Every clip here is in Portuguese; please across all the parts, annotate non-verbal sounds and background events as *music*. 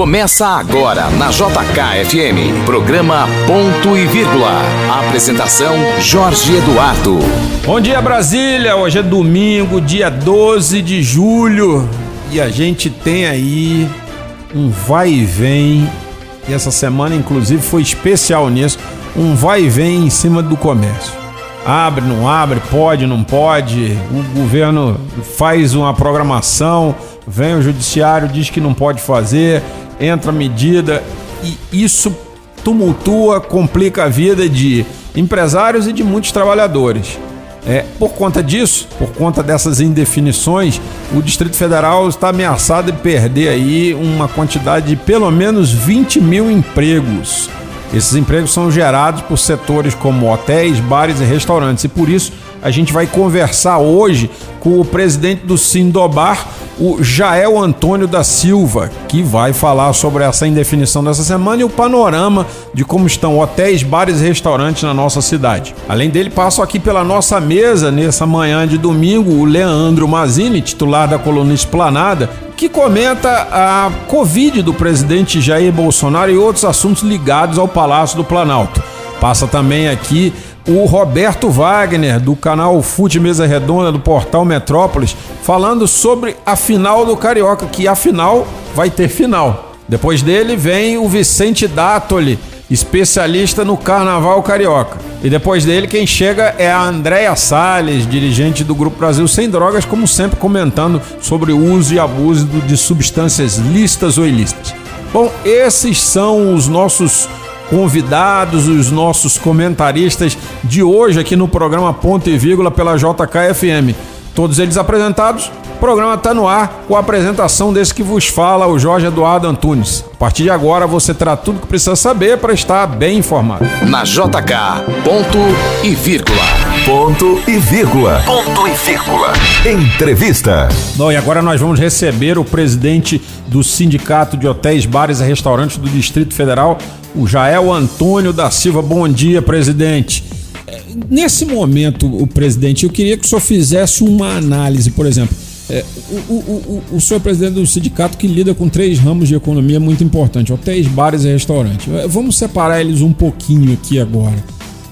Começa agora na JKFM, programa Ponto e Vírgula. Apresentação Jorge Eduardo. Bom dia Brasília, hoje é domingo, dia 12 de julho, e a gente tem aí um vai e vem, e essa semana inclusive foi especial nisso, um vai e vem em cima do comércio. Abre, não abre, pode, não pode. O governo faz uma programação, vem o judiciário, diz que não pode fazer, entra medida e isso tumultua, complica a vida de empresários e de muitos trabalhadores. É, por conta disso, por conta dessas indefinições, o Distrito Federal está ameaçado de perder aí uma quantidade de pelo menos 20 mil empregos. Esses empregos são gerados por setores como hotéis, bares e restaurantes. E por isso a gente vai conversar hoje com o presidente do Sindobar, o Jael Antônio da Silva, que vai falar sobre essa indefinição dessa semana e o panorama de como estão hotéis, bares e restaurantes na nossa cidade. Além dele, passo aqui pela nossa mesa nessa manhã de domingo o Leandro Mazini, titular da coluna Esplanada, que comenta a Covid do presidente Jair Bolsonaro e outros assuntos ligados ao Palácio do Planalto. Passa também aqui o Roberto Wagner, do canal Fute Mesa Redonda, do portal Metrópolis, falando sobre a final do Carioca, que afinal vai ter final. Depois dele vem o Vicente Dátoli, especialista no Carnaval Carioca. E depois dele, quem chega é a Andréia Salles, dirigente do Grupo Brasil Sem Drogas, como sempre comentando sobre o uso e abuso de substâncias listas ou ilícitas. Bom, esses são os nossos convidados, os nossos comentaristas de hoje aqui no programa Ponto e Vírgula pela JKFM. Todos eles apresentados. O programa está no ar com a apresentação desse que vos fala, o Jorge Eduardo Antunes. A partir de agora você terá tudo que precisa saber para estar bem informado. Na JK, ponto e vírgula. Ponto e vírgula. Ponto e vírgula. Entrevista. Bom, e agora nós vamos receber o presidente do Sindicato de Hotéis, Bares e Restaurantes do Distrito Federal, o Jael Antônio da Silva. Bom dia, presidente. É, nesse momento, o presidente, eu queria que o senhor fizesse uma análise, por exemplo. É, o, o, o, o senhor é presidente do sindicato que lida com três ramos de economia muito importantes: hotéis, bares e restaurantes. É, vamos separar eles um pouquinho aqui agora.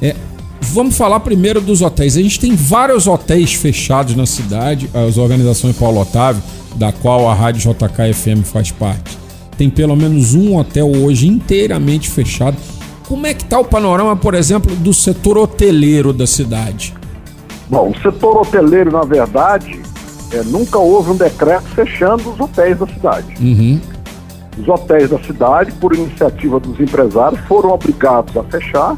É, vamos falar primeiro dos hotéis. A gente tem vários hotéis fechados na cidade, as organizações Paulo Otávio, da qual a Rádio JK FM faz parte. Tem pelo menos um hotel hoje inteiramente fechado. Como é que está o panorama, por exemplo, do setor hoteleiro da cidade? Bom, o setor hoteleiro, na verdade, é, nunca houve um decreto fechando os hotéis da cidade. Uhum. Os hotéis da cidade, por iniciativa dos empresários, foram obrigados a fechar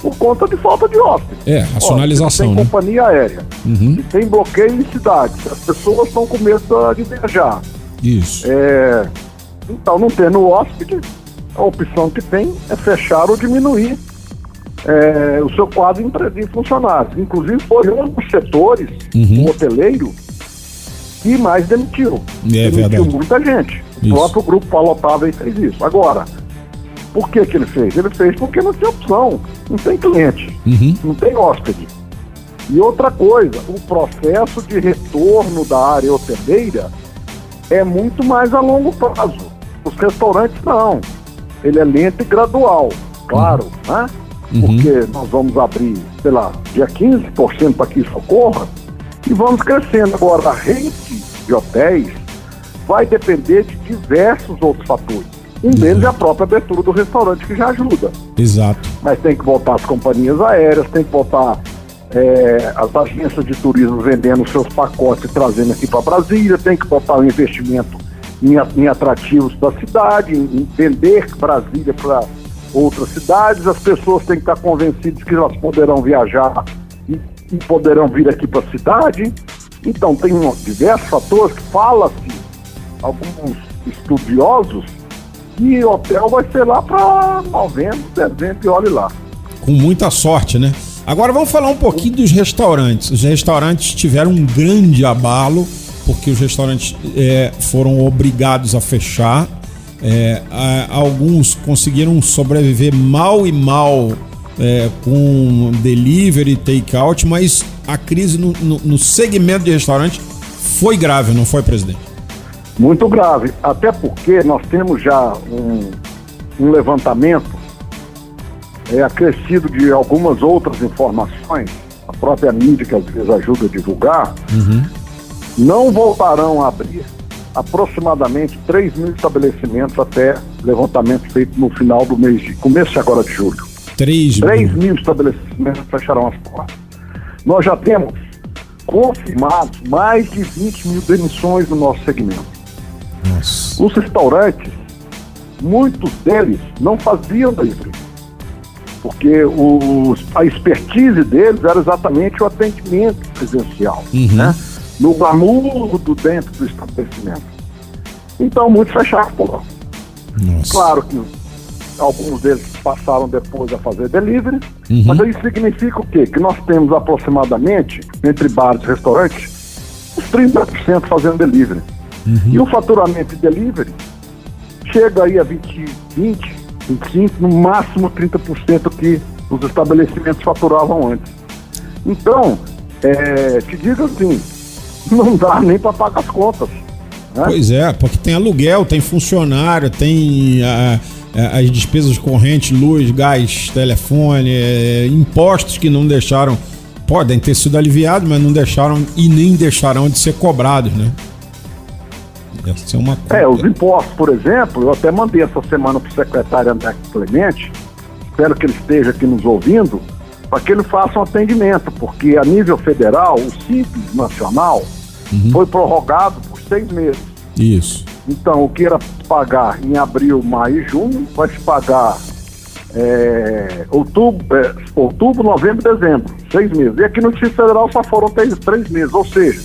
por conta de falta de hóspedes. É, racionalização, Ó, né? Companhia aérea, Uhum. e tem bloqueio em cidades, as pessoas estão com medo de viajar. Isso. É, então, não tendo hóspede, a opção que tem é fechar ou diminuir é, o seu quadro de funcionários. Inclusive, foi um dos setores, Uhum. o hoteleiro, que mais demitiu. É demitiu verdade. muita gente. Isso. O próprio grupo Palotável fez isso. Agora, por que, que ele fez? Ele fez porque não tinha opção. Não tem cliente, Uhum. não tem hóspede. E outra coisa, o processo de retorno da área hoteleira é muito mais a longo prazo. Os restaurantes não. Ele é lento e gradual, claro, né? Uhum. Porque nós vamos abrir, sei lá, dia 15% para que isso ocorra e vamos crescendo. Agora, a rede de hotéis vai depender de diversos outros fatores. Um deles é a própria abertura do restaurante, que já ajuda Exato. mas tem que voltar as companhias aéreas, tem que voltar é, as agências de turismo vendendo seus pacotes e trazendo aqui para Brasília, tem que botar o investimento em, a- em atrativos da cidade, em, vender Brasília para outras cidades, as pessoas têm que estar convencidas que elas poderão viajar e, e poderão vir aqui para a cidade. Então tem um, diversos fatores que fala-se, alguns estudiosos, que hotel vai ser lá para novembro, dezembro e olhe lá. Com muita sorte, né? Agora vamos falar um pouquinho dos restaurantes. Os restaurantes tiveram um grande abalo, porque os restaurantes é, foram obrigados a fechar. É, a- alguns conseguiram sobreviver mal e mal é, com delivery, take-out, mas a crise no, no- no segmento de restaurante foi grave, não foi, presidente? Muito grave, até porque nós temos já um, um levantamento é, acrescido de algumas outras informações, a própria mídia que às vezes ajuda a divulgar, não voltarão a abrir aproximadamente 3 mil estabelecimentos até levantamento feito no final do mês de começo agora de julho. 3 3 mil. mil estabelecimentos fecharão as portas. Nós já temos confirmados mais de 20 mil demissões no nosso segmento. Nossa. Os restaurantes, muitos deles não faziam delivery, porque os, a expertise deles era exatamente o atendimento presencial, né? No glamour do dentro do estabelecimento. Então, muitos fecharam por Nossa. Claro que alguns deles passaram depois a fazer delivery, Uhum. mas isso significa o quê? Que nós temos aproximadamente, entre bares e restaurantes, uns 30% fazendo delivery. Uhum. E o faturamento de delivery chega aí a 20, 20 25, no máximo 30% que os estabelecimentos faturavam antes. Então, é, te digo assim, *laughs* não dá nem para pagar as contas. Né? Pois é, porque tem aluguel, tem funcionário, tem ah, ah, as despesas correntes, luz, gás, telefone, eh, impostos que não deixaram, podem ter sido aliviados, mas não deixaram e nem deixarão de ser cobrados, né? Deve ser uma É, os impostos, por exemplo, eu até mandei essa semana para o secretário André Clemente, espero que ele esteja aqui nos ouvindo, para que ele faça um atendimento, porque a nível federal, o Simples Nacional foi prorrogado por seis meses. Isso. Então, o que era pagar em abril, maio e junho, vai se pagar é, outubro, é, outubro, novembro e dezembro, seis meses. E aqui no Distrito Federal só foram três, três meses, ou seja,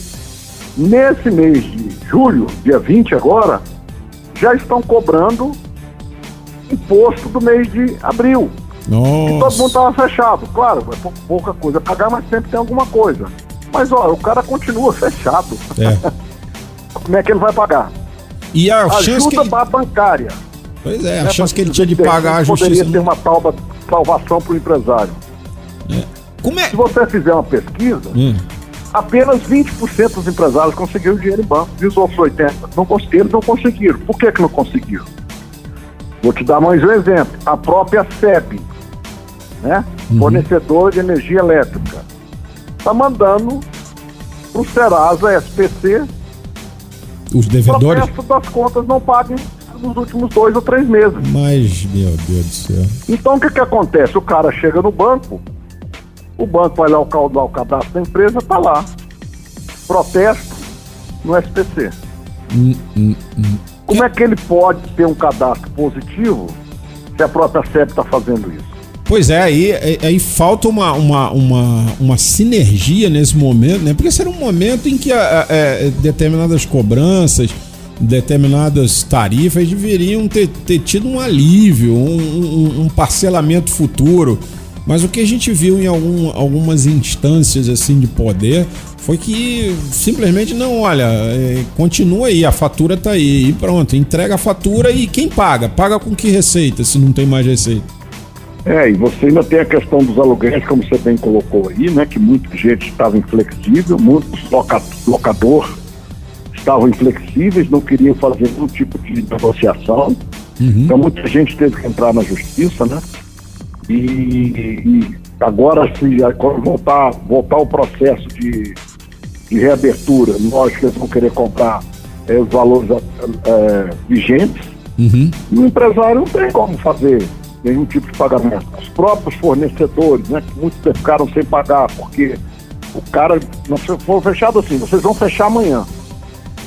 nesse mês de julho, dia 20 agora, já estão cobrando imposto do mês de abril. E todo mundo Nossa. estava fechado. Claro, é pou- pouca coisa pagar, mas sempre tem alguma coisa. Mas olha, o cara continua fechado. É. *laughs* Como é que ele vai pagar? E a chance que Ajuda ele, ba- bancária. pois é, a né, chance que ele tinha de pagar a Poderia justiça. ter uma talba, salvação para o empresário. Como é? Se você fizer uma pesquisa, Hum. apenas 20% dos empresários conseguiram dinheiro em banco. E os outros 80% não conseguiram, não conseguiram. Por que, que não conseguiram? Vou te dar mais um exemplo. A própria SEB, né? fornecedora de energia elétrica, está mandando para o Serasa SPC Os devedores? protesto das contas não paguem nos últimos dois ou três meses. Mas, meu Deus do céu. Então o que, que acontece? O cara chega no banco, o banco vai lá o, o cadastro da empresa, tá lá. Protesto no SPC. Hum, hum, hum. Como é que ele pode ter um cadastro positivo se a própria SEB está fazendo isso? Pois é, aí, aí- aí falta uma, uma, uma, uma sinergia nesse momento, né? Porque será um momento em que a- a- é, determinadas cobranças, determinadas tarifas deveriam ter, ter tido um alívio, um, um- um parcelamento futuro. Mas o que a gente viu em algum- algumas instâncias assim de poder foi que simplesmente não, olha, é, continua aí, a fatura tá aí e pronto, entrega a fatura e quem paga? Paga com que receita se não tem mais receita? É, e você ainda tem a questão dos aluguéis, como você bem colocou aí, né? Que muita gente estava inflexível, muitos loca locador estavam inflexíveis, não queriam fazer nenhum tipo de negociação. Então muita gente teve que entrar na justiça, né? E, e agora se quando voltar, voltar o processo de, de reabertura, lógico que eles vão querer comprar eh, os valores eh, vigentes, Uhum. e o empresário não tem como fazer nenhum tipo de pagamento. Os próprios fornecedores, né, que muitos ficaram sem pagar, porque o cara, nós foi fechado assim, vocês vão fechar amanhã.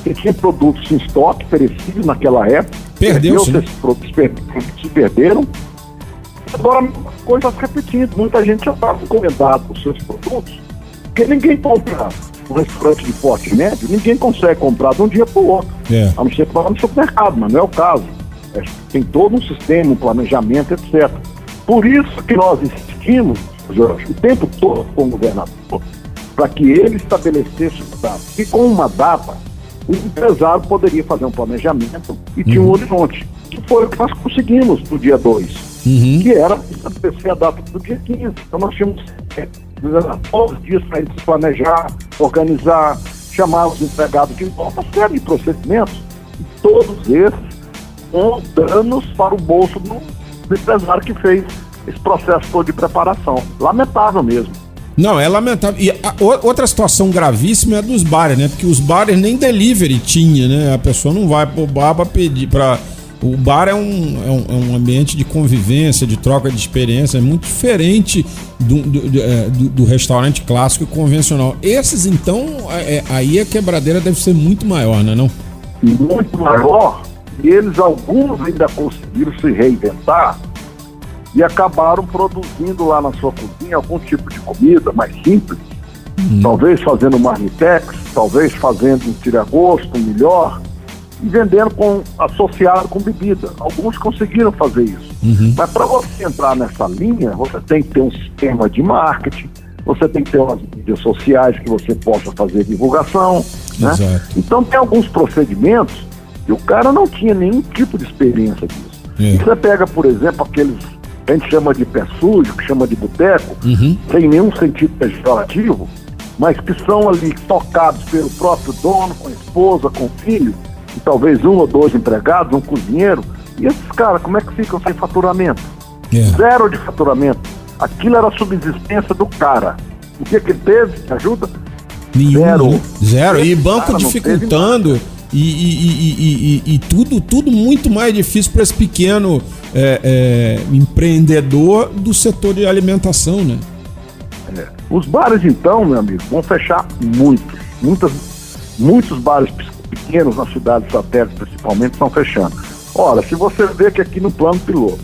Você tinha produtos em estoque, perecíveis naquela época. Perdeu-se, né? Esses produtos per- se perderam. Agora, coisas repetindo. Muita gente já estava encomendado os seus produtos, porque ninguém compra um restaurante de porte médio, ninguém consegue comprar de um dia para o outro. É. A não ser que vá no supermercado, mas não é o caso. É, tem todo um sistema, um planejamento, etc. Por isso que nós insistimos, Jorge, o tempo todo com o governador, para que ele estabelecesse uma data. E com uma data, o empresário poderia fazer um planejamento e tinha um horizonte. Que foi o que nós conseguimos no dia 2 Uhum. que era estabelecer a data do dia 15. Então nós tínhamos é, dias para ele se planejar, organizar, chamar os empregados de volta, uma série de procedimentos. todos esses com danos para o bolso do, do empresário que fez esse processo todo de preparação. Lamentável mesmo. Não, é lamentável. E a, outra situação gravíssima é a dos bares, né? Porque os bares nem delivery tinha, né? A pessoa não vai pro bar pra pedir para o bar é um, é um, é, um, ambiente de convivência, de troca de experiência, é muito diferente do, do, é, do, do restaurante clássico e convencional. Esses, então, é, é, aí a quebradeira deve ser muito maior, né? Não? Muito maior. E eles, alguns ainda conseguiram se reinventar e acabaram produzindo lá na sua cozinha algum tipo de comida mais simples, uhum. talvez fazendo marmitex, talvez fazendo um tiragosto melhor e vendendo com associado com bebida. Alguns conseguiram fazer isso. Uhum. Mas para você entrar nessa linha, você tem que ter um sistema de marketing, você tem que ter umas mídias sociais que você possa fazer divulgação. Né? Então tem alguns procedimentos e o cara não tinha nenhum tipo de experiência disso. É. Você pega, por exemplo, aqueles a gente chama de pé sujo, que chama de boteco, uhum. sem nenhum sentido pejorativo, mas que são ali tocados pelo próprio dono, com a esposa, com o filho, e talvez um ou dois empregados, um cozinheiro. E esses caras, como é que ficam sem faturamento? É. Zero de faturamento. Aquilo era a subsistência do cara. O que, que ele teve? Ajuda? Nenhum. Zero. Né? Zero. E banco dificultando. E, e, e, e, tudo, tudo muito mais difícil para esse pequeno é, é, empreendedor do setor de alimentação, né? É. Os bares, então, meu amigo, vão fechar muitos. Muitas, muitos bares pequenos nas cidades satélites, principalmente, estão fechando. Ora, se você vê que aqui no plano piloto,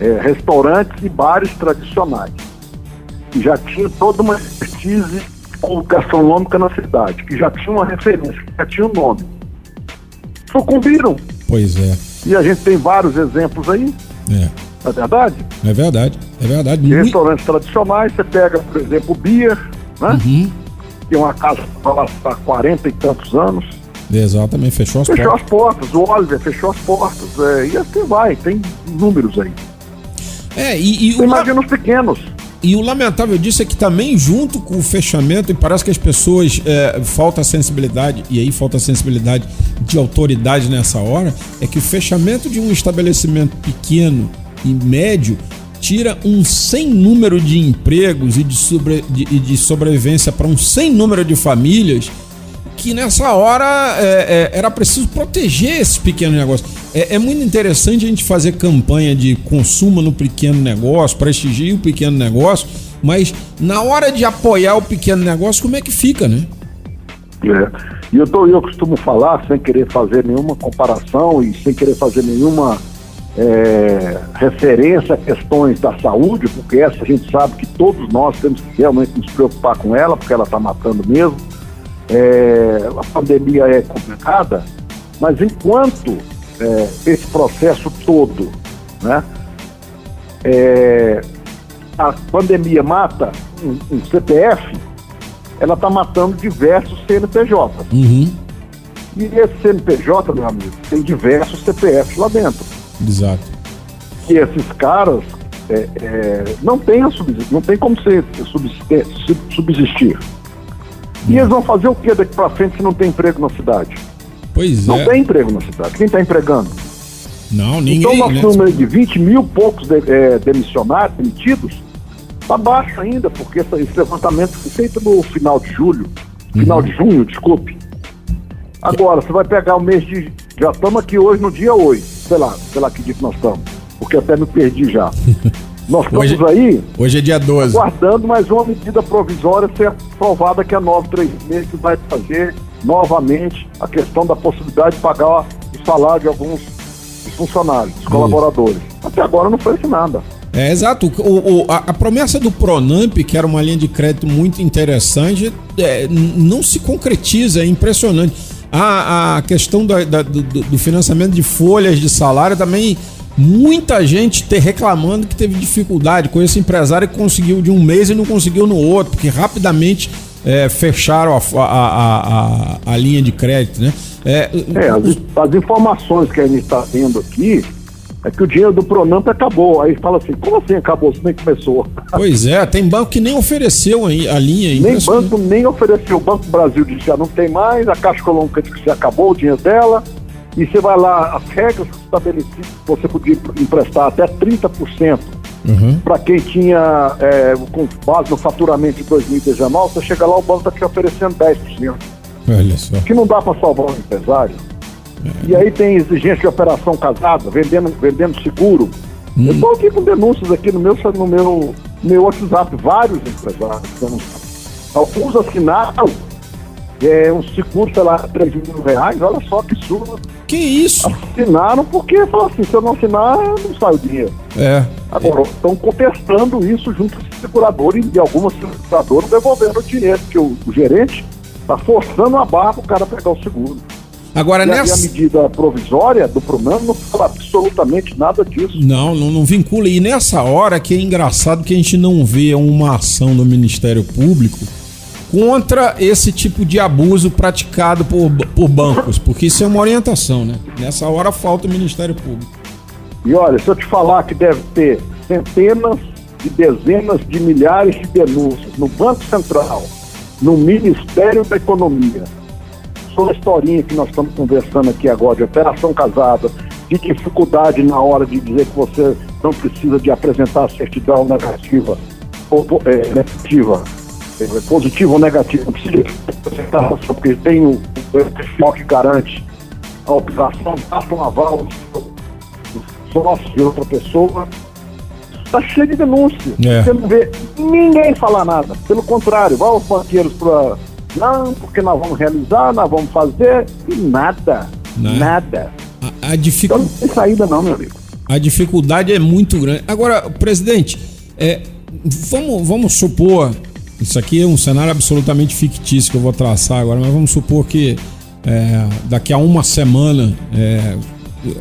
é, restaurantes e bares tradicionais, que já tinham toda uma expertise gastronômica na cidade, que já tinha uma referência, que já tinha um nome, sucumbiram. Pois é. E a gente tem vários exemplos aí. É. É verdade? É verdade, é verdade. De restaurantes tradicionais, você pega, por exemplo, o Beer, né? Uhum. Que é uma casa que lá há 40 e tantos anos. Exatamente, fechou as fechou portas. Fechou as portas, o Oliver fechou as portas. É, e assim vai, tem números aí. É, e, e imagina os pequenos. E o lamentável disso é que também, junto com o fechamento, e parece que as pessoas é, falta sensibilidade, e aí falta sensibilidade de autoridade nessa hora, é que o fechamento de um estabelecimento pequeno e médio tira um sem número de empregos e de, sobre, de, de sobrevivência para um sem número de famílias que nessa hora é, é, era preciso proteger esses pequenos negócios. É, é, muito interessante a gente fazer campanha de consumo no pequeno negócio, prestigie o pequeno negócio, mas na hora de apoiar o pequeno negócio, como é que fica, né? É. E eu, eu costumo falar, sem querer fazer nenhuma comparação e sem querer fazer nenhuma é, referência a questões da saúde, porque essa a gente sabe que todos nós temos que realmente nos preocupar com ela, porque ela está matando mesmo é, a pandemia é complicada, mas enquanto é, esse processo todo, né, é, a pandemia mata um, um CPF, ela está matando diversos CNPJ. Uhum. E esse CNPJ, meu amigo, tem diversos CPFs lá dentro. Exato. E esses caras é, é, não tem a subsistir, não tem como ser subsistir. subsistir. E eles vão fazer o que daqui para frente se não tem emprego na cidade? Pois não é. Não tem emprego na cidade. Quem está empregando? Não, ninguém. Então, nosso né? número de 20 mil poucos de, é, demissionários, demitidos, está baixo ainda, porque esse, esse levantamento foi feito no final de julho, final uhum. de junho, desculpe. Agora, você vai pegar o mês de. Já estamos aqui hoje no dia 8, sei lá, sei lá que dia que nós estamos, porque até me perdi já. *laughs* Nós estamos hoje, aí. Hoje é dia 12. Aguardando mais uma medida provisória ser aprovada que é a 936, que vai fazer novamente a questão da possibilidade de pagar o salário de alguns funcionários, dos colaboradores. Até agora não foi nada. É, exato. O, o a, a, promessa do Pronamp, que era uma linha de crédito muito interessante, é, não se concretiza, é impressionante. A, a questão da, da, do, do, financiamento de folhas de salário também muita gente ter reclamando que teve dificuldade com esse empresário que conseguiu de um mês e não conseguiu no outro, porque rapidamente é, fecharam a, a, a, a, linha de crédito, né? É, é as, as, informações que a gente está tendo aqui é que o dinheiro do Pronamp acabou. Aí fala assim, como assim acabou? Você nem começou. Pois é, tem banco que nem ofereceu a linha. Nem banco nem ofereceu. O Banco Brasil disse que já não tem mais, a Caixa Econômica disse que já acabou o dinheiro dela. E você vai lá, as regras estabelecidas, você podia emprestar até 30% Uhum. para quem tinha, é, com base no faturamento de 2019, você chega lá, o banco está te oferecendo 10%. Olha só. Que não dá para salvar o empresário. E aí tem exigência de operação casada, vendendo, vendendo seguro. Eu estou aqui com denúncias aqui no meu, no meu, meu WhatsApp, vários empresários. Então, alguns assinaram é, um seguro, sei lá, 3 mil reais, olha só que surdo. Que isso? Assinaram porque falaram assim, se eu não assinar, não sai o dinheiro. É. Agora, estão contestando isso junto ao segurador e, e algumas seguradoras devolvendo o dinheiro, porque o, o gerente está forçando a barra para o cara pegar o seguro. Agora E aí a nessa. medida provisória do Pronam não fala absolutamente nada disso. Não, não, não vincula. E nessa hora que é engraçado que a gente não vê uma ação do Ministério Público contra esse tipo de abuso praticado por, por bancos, porque isso é uma orientação, né? Nessa hora falta o Ministério Público. E olha, se eu te falar que deve ter centenas de dezenas de milhares de denúncias no Banco Central, no Ministério da Economia, sobre a historinha que nós estamos conversando aqui agora, de operação casada, de dificuldade na hora de dizer que você não precisa de apresentar certidão negativa, ou, é, negativa, é, positiva ou não precisa apresentar, porque tem o, FMO que garante a operação, basta um aval sócio de outra pessoa. Está cheio de denúncia. É. Você não vê ninguém falar nada. Pelo contrário, vai os banqueiros para. Não, porque nós vamos realizar, nós vamos fazer. E nada. Né? Nada. A, a, Então dificu- não tem saída, não, meu amigo. a dificuldade é muito grande. Agora, presidente, é, vamos, vamos supor. Isso aqui é um cenário absolutamente fictício que eu vou traçar agora, mas vamos supor que é, daqui a uma semana é,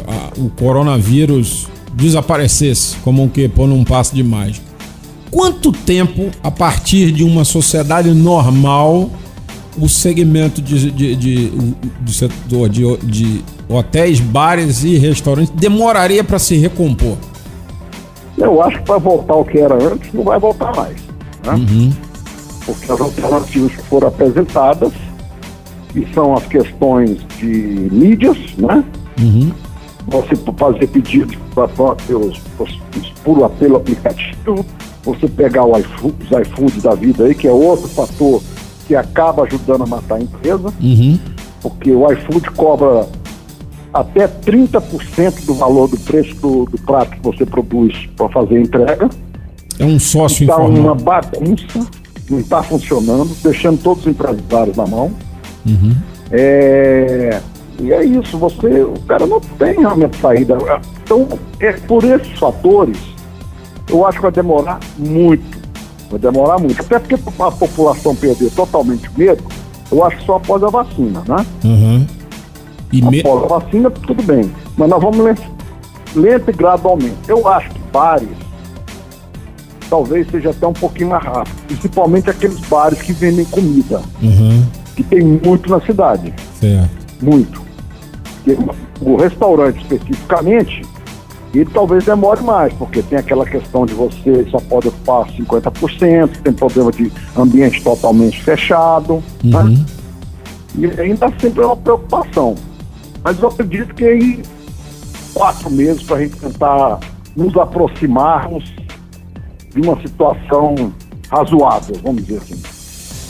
a- o coronavírus desaparecesse, como um que pôr num passo de mágica. Quanto tempo, a partir de uma sociedade normal, o segmento de, de, de- do setor de, de hotéis, bares e restaurantes demoraria para se recompor? Eu acho que para voltar ao que era antes, não vai voltar mais. Né? Porque as alternativas que foram apresentadas, que são as questões de mídias, né? Você fazer pedidos para pelos, pelos- por pelo aplicativo, você pegar o iFood, os iFood da vida aí, que é outro fator que acaba ajudando a matar a empresa, porque o iFood cobra até 30% do valor do preço do, do prato que você produz para fazer a entrega. É um sócio Está informal. uma bagunça, não está funcionando, deixando todos os empresários na mão. É, e é isso, você, o cara não tem realmente saída. Então, é por esses fatores, eu acho que vai demorar muito. Vai demorar muito. Até porque a população perder totalmente o medo, eu acho que só após a vacina, né? Uhum. E me- Após a vacina, tudo bem. Mas nós vamos lento, lento e gradualmente. Eu acho que bares talvez seja até um pouquinho mais rápido. Principalmente aqueles bares que vendem comida, Uhum. que tem muito na cidade. Certo. Muito. O restaurante especificamente, ele talvez demore mais, porque tem aquela questão de você só pode ocupar 50%, tem problema de ambiente totalmente fechado. Né? E ainda sempre é uma preocupação. Mas eu acredito que aí quatro meses para a gente tentar nos aproximarmos de uma situação razoável, vamos dizer assim.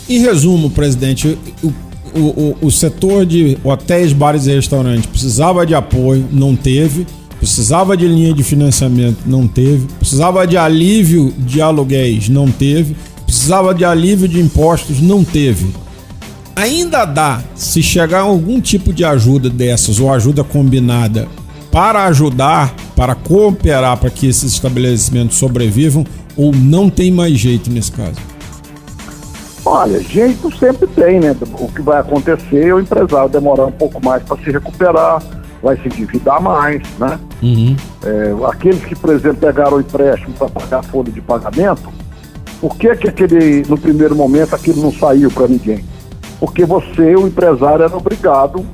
Em resumo, presidente, o, o, o, o setor de hotéis, bares e restaurantes precisava de apoio, não teve. Precisava de linha de financiamento, não teve. Precisava de alívio de aluguéis, não teve. Precisava de alívio de impostos, não teve. Ainda dá, se chegar algum tipo de ajuda dessas ou ajuda combinada para ajudar, para cooperar para que esses estabelecimentos sobrevivam, ou não tem mais jeito nesse caso? Olha, jeito sempre tem, né? O que vai acontecer é o empresário demorar um pouco mais para se recuperar, vai se endividar mais, né? É, aqueles que, por exemplo, pegaram o empréstimo para pagar a folha de pagamento, por que, que aquele, no primeiro momento aquilo não saiu para ninguém? Porque você, o empresário, era obrigado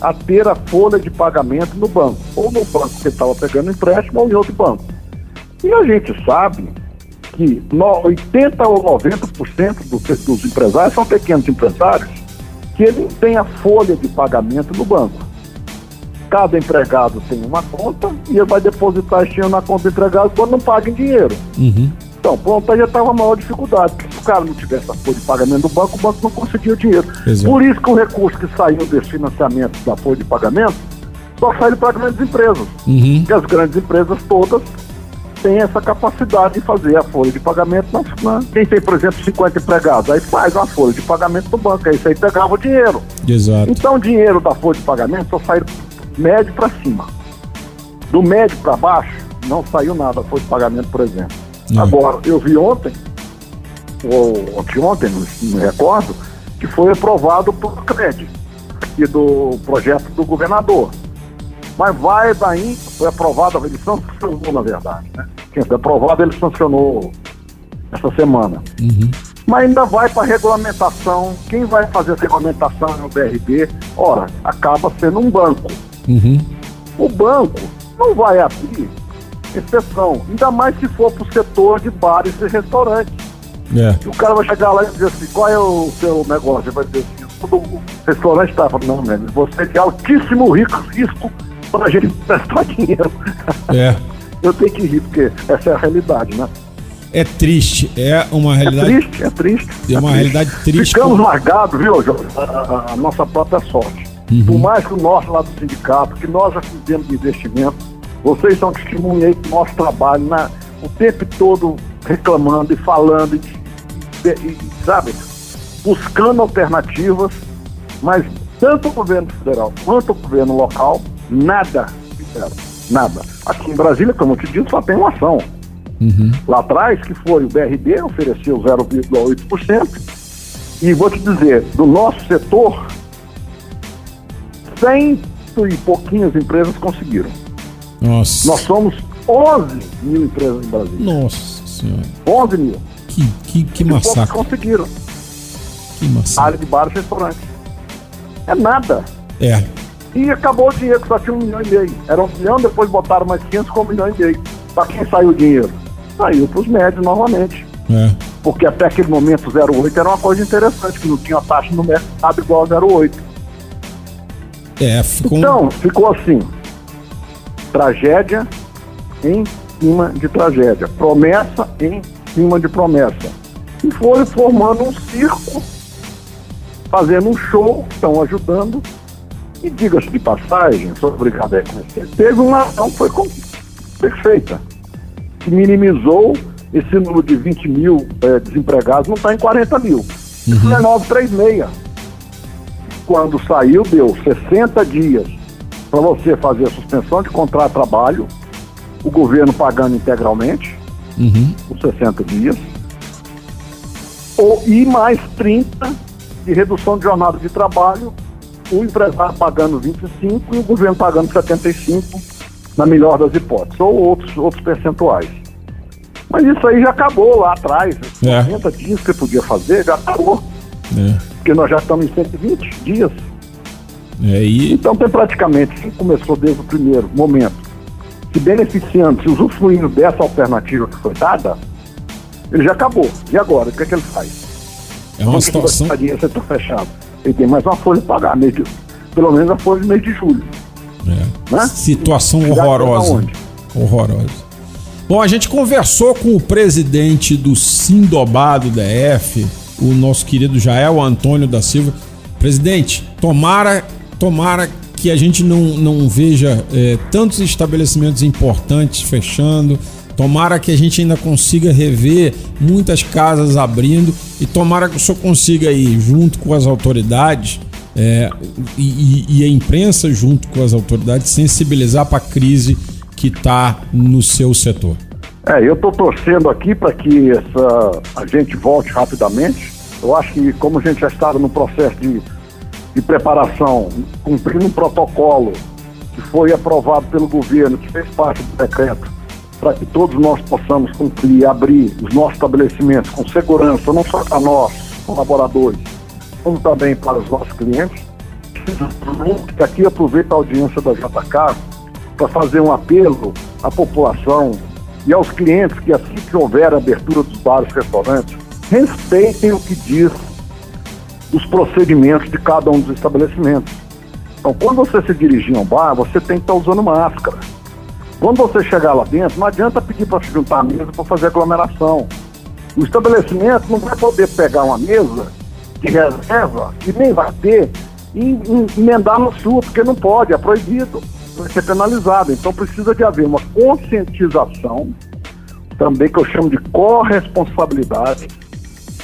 a ter a folha de pagamento no banco, ou no banco que estava pegando empréstimo, ou em outro banco. E a gente sabe que no- 80 ou 90% dos, dos empresários são pequenos empresários que ele tem a folha de pagamento no banco. cada empregado tem uma conta e ele vai depositar dinheiro na conta do empregado quando não paga em dinheiro. Uhum. Então, pronto, aí já estava a maior dificuldade, porque se o cara não tivesse a folha de pagamento do banco, o banco não conseguia o dinheiro. Exato. Por isso que o recurso que saiu desse financiamento da folha de pagamento só saiu para grandes empresas. Uhum. Porque as grandes empresas todas têm essa capacidade de fazer a folha de pagamento. Na, na- quem tem, por exemplo, 50 empregados, aí faz uma folha de pagamento do banco, aí isso aí pegava o dinheiro. Exato. Então o dinheiro da folha de pagamento só saiu do médio para cima. Do médio para baixo, não saiu nada da folha de pagamento, por exemplo. Não. Agora, eu vi ontem, ou anteontem, não não me recordo, que foi aprovado por CRED, e do projeto do governador. Mas vai daí, foi aprovado, ele sancionou, na verdade. Né? Quem foi aprovado, ele sancionou essa semana. Uhum. Mas ainda vai para regulamentação. Quem vai fazer essa regulamentação no BRB? Ora, acaba sendo um banco. Uhum. O banco não vai abrir exceção, ainda mais se for para o setor de bares e restaurantes. É. E o cara vai chegar lá e dizer assim, qual é o seu negócio? Ele vai dizer assim, todo o restaurante está falando, não, velho, você tem altíssimo rico, risco para a gente *laughs* prestar dinheiro. É. Eu tenho que rir, porque essa é a realidade, né? É triste. É uma É realidade. triste, é triste. É uma realidade triste. Ficamos largados, viu, Jorge? A, a- a nossa própria sorte. Uhum. Por mais que o nosso lá do sindicato, que nós já fizemos de investimento, vocês são testemunha aí do nosso trabalho na, o tempo todo reclamando e falando, e, e- sabe, buscando alternativas, mas tanto o governo federal quanto o governo local, nada fizeram. Nada. Aqui em Brasília, como eu te disse, só tem uma ação Uhum. lá atrás, que foi o BRB, ofereceu 0,8%. E vou te dizer, do nosso setor, cento e pouquinhas empresas conseguiram. Nossa. Nós somos 11 mil empresas em Brasília. Nossa senhora. 11 mil. Que, que, que E massacre. conseguiram. Que massacre. Área de bares e restaurantes. É nada. É. E acabou o dinheiro, que só tinha um milhão e meio. Era um milhão, depois botaram mais 500 com um milhão e meio. Para quem saiu o dinheiro? Saiu para os médios novamente. É. porque até aquele momento 08 era uma coisa interessante, que não tinha taxa no mercado igual a 08. É, ficou Então, ficou assim, tragédia em cima de tragédia, promessa em cima de promessa. E foram formando um circo, fazendo um show, estão ajudando, e diga-se de passagem, a reconhecer, teve uma ação que foi perfeita, que minimizou esse número de 20 mil eh, desempregados, não está em 40 mil. Isso é 936. Quando saiu, deu 60 dias para você fazer a suspensão de contrato de trabalho, o governo pagando integralmente, Uhum. os 60 dias, ou, e mais 30 de redução de jornada de trabalho, o empresário pagando 25 e o governo pagando 75, na melhor das hipóteses, ou outros, outros percentuais. Mas isso aí já acabou lá atrás, É. 60 dias que podia fazer, já acabou, É. porque nós já estamos em 120 dias. É, e Então tem praticamente, quem começou desde o primeiro momento, se beneficiando, se usufruindo dessa alternativa que foi dada, ele já acabou. E agora, o que é que ele faz? é uma situação. está fechado? Ele tem mais uma folha de pagar, mês de- pelo menos a folha de mês de julho. É. Né? Situação horrorosa. tá onde? Horrorosa. Bom, a gente conversou com o presidente do Sindobado DF, o nosso querido Jael Antônio da Silva. Presidente, tomara, tomara que a gente não, não veja eh, tantos estabelecimentos importantes fechando. Tomara que a gente ainda consiga rever muitas casas abrindo e tomara que o senhor consiga aí, junto com as autoridades, é, e, e- e a imprensa, junto com as autoridades, sensibilizar para a crise que está no seu setor. É, eu estou torcendo aqui para que essa, a gente volte rapidamente. Eu acho que como a gente já estava no processo de, de preparação, cumprindo um protocolo que foi aprovado pelo governo, que fez parte do decreto, para que todos nós possamos cumprir abrir os nossos estabelecimentos com segurança, não só para nós, colaboradores, como também para os nossos clientes. Aqui aproveito a audiência da JK para fazer um apelo à população e aos clientes que assim que houver a abertura dos bares e restaurantes, respeitem o que diz os procedimentos de cada um dos estabelecimentos. Então, quando você se dirigir a um bar, você tem que estar usando máscara. Quando você chegar lá dentro, não adianta pedir para se juntar à mesa para fazer aglomeração. O estabelecimento não vai poder pegar uma mesa de reserva, e nem vai ter, e emendar no sua, porque não pode, é proibido, vai ser penalizado. Então precisa de haver uma conscientização, também que eu chamo de corresponsabilidade,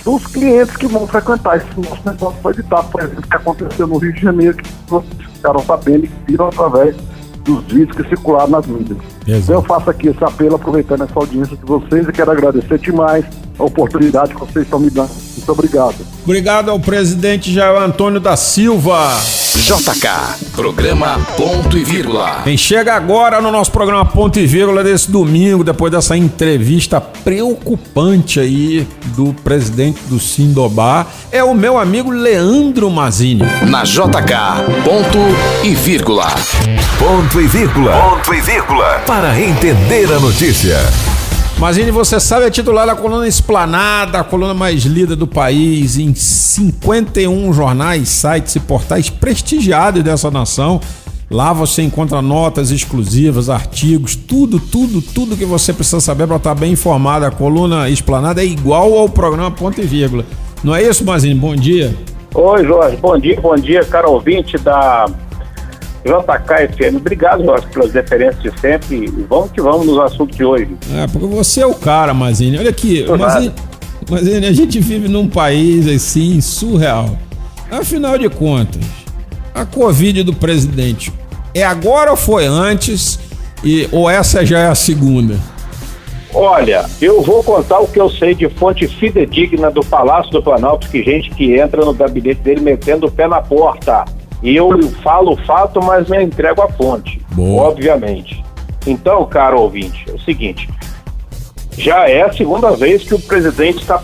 dos clientes que vão frequentar esse nosso negócio para evitar, por exemplo, o que aconteceu no Rio de Janeiro, que vocês ficaram sabendo e viram através dos vídeos que circularam nas mídias. Exato. Então eu faço aqui esse apelo, aproveitando essa audiência de vocês e quero agradecer demais a oportunidade que vocês estão me dando. Muito obrigado. Obrigado ao presidente Jair Antônio da Silva. JK, programa Ponto e Vírgula. Quem chega agora no nosso programa Ponto e Vírgula desse domingo, depois dessa entrevista preocupante aí do presidente do Sindobá, é o meu amigo Leandro Mazini. Na JK, ponto e vírgula. Ponto e vírgula. Ponto e vírgula. Para entender a notícia. Mazini, você sabe, é titular da coluna Esplanada, a coluna mais lida do país, em 51 jornais, sites e portais prestigiados dessa nação. Lá você encontra notas exclusivas, artigos, tudo, tudo, tudo que você precisa saber para estar bem informado. A coluna Esplanada é igual ao programa Ponto e Vírgula. Não é isso, Mazini? Bom dia. Oi, Jorge. Bom dia, bom dia, caro ouvinte da JKFM. Obrigado, Jorge, pelas referências de sempre. Vamos que vamos nos assuntos de hoje. É, porque você é o cara, Mazine. Olha aqui, Mazine, Mazine, a gente vive num país assim surreal. Afinal de contas, a Covid do presidente é agora ou foi antes? E, ou essa já é a segunda? Olha, eu vou contar o que eu sei de fonte fidedigna do Palácio do Planalto, que gente que entra no gabinete dele metendo o pé na porta. E eu falo o fato, mas não entrego a fonte, Boa. obviamente. Então, caro ouvinte, é o seguinte: já é a segunda vez que o presidente está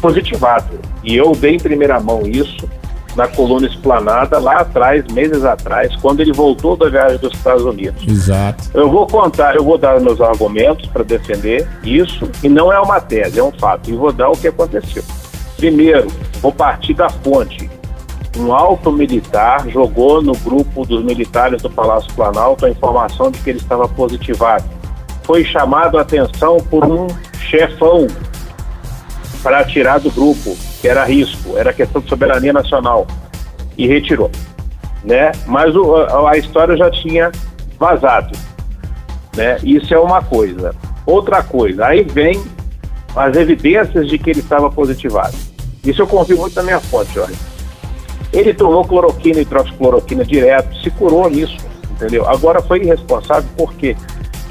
positivado. E eu dei em primeira mão isso na coluna Esplanada lá atrás, meses atrás, quando ele voltou da viagem dos Estados Unidos. Exato. Eu vou contar, eu vou dar meus argumentos para defender isso, e não é uma tese, é um fato. E vou dar o que aconteceu. Primeiro, vou partir da fonte um alto militar jogou no grupo dos militares do Palácio Planalto a informação de que ele estava positivado. Foi chamado a atenção por um chefão para tirar do grupo, que era risco, era questão de soberania nacional, e retirou. Né? Mas o, a, história já tinha vazado. Né? Isso é uma coisa. Outra coisa, aí vem as evidências de que ele estava positivado. Isso eu confio muito na minha fonte, Jorge ele tomou cloroquina e hidroxicloroquina direto, se curou nisso, entendeu? Agora foi irresponsável porque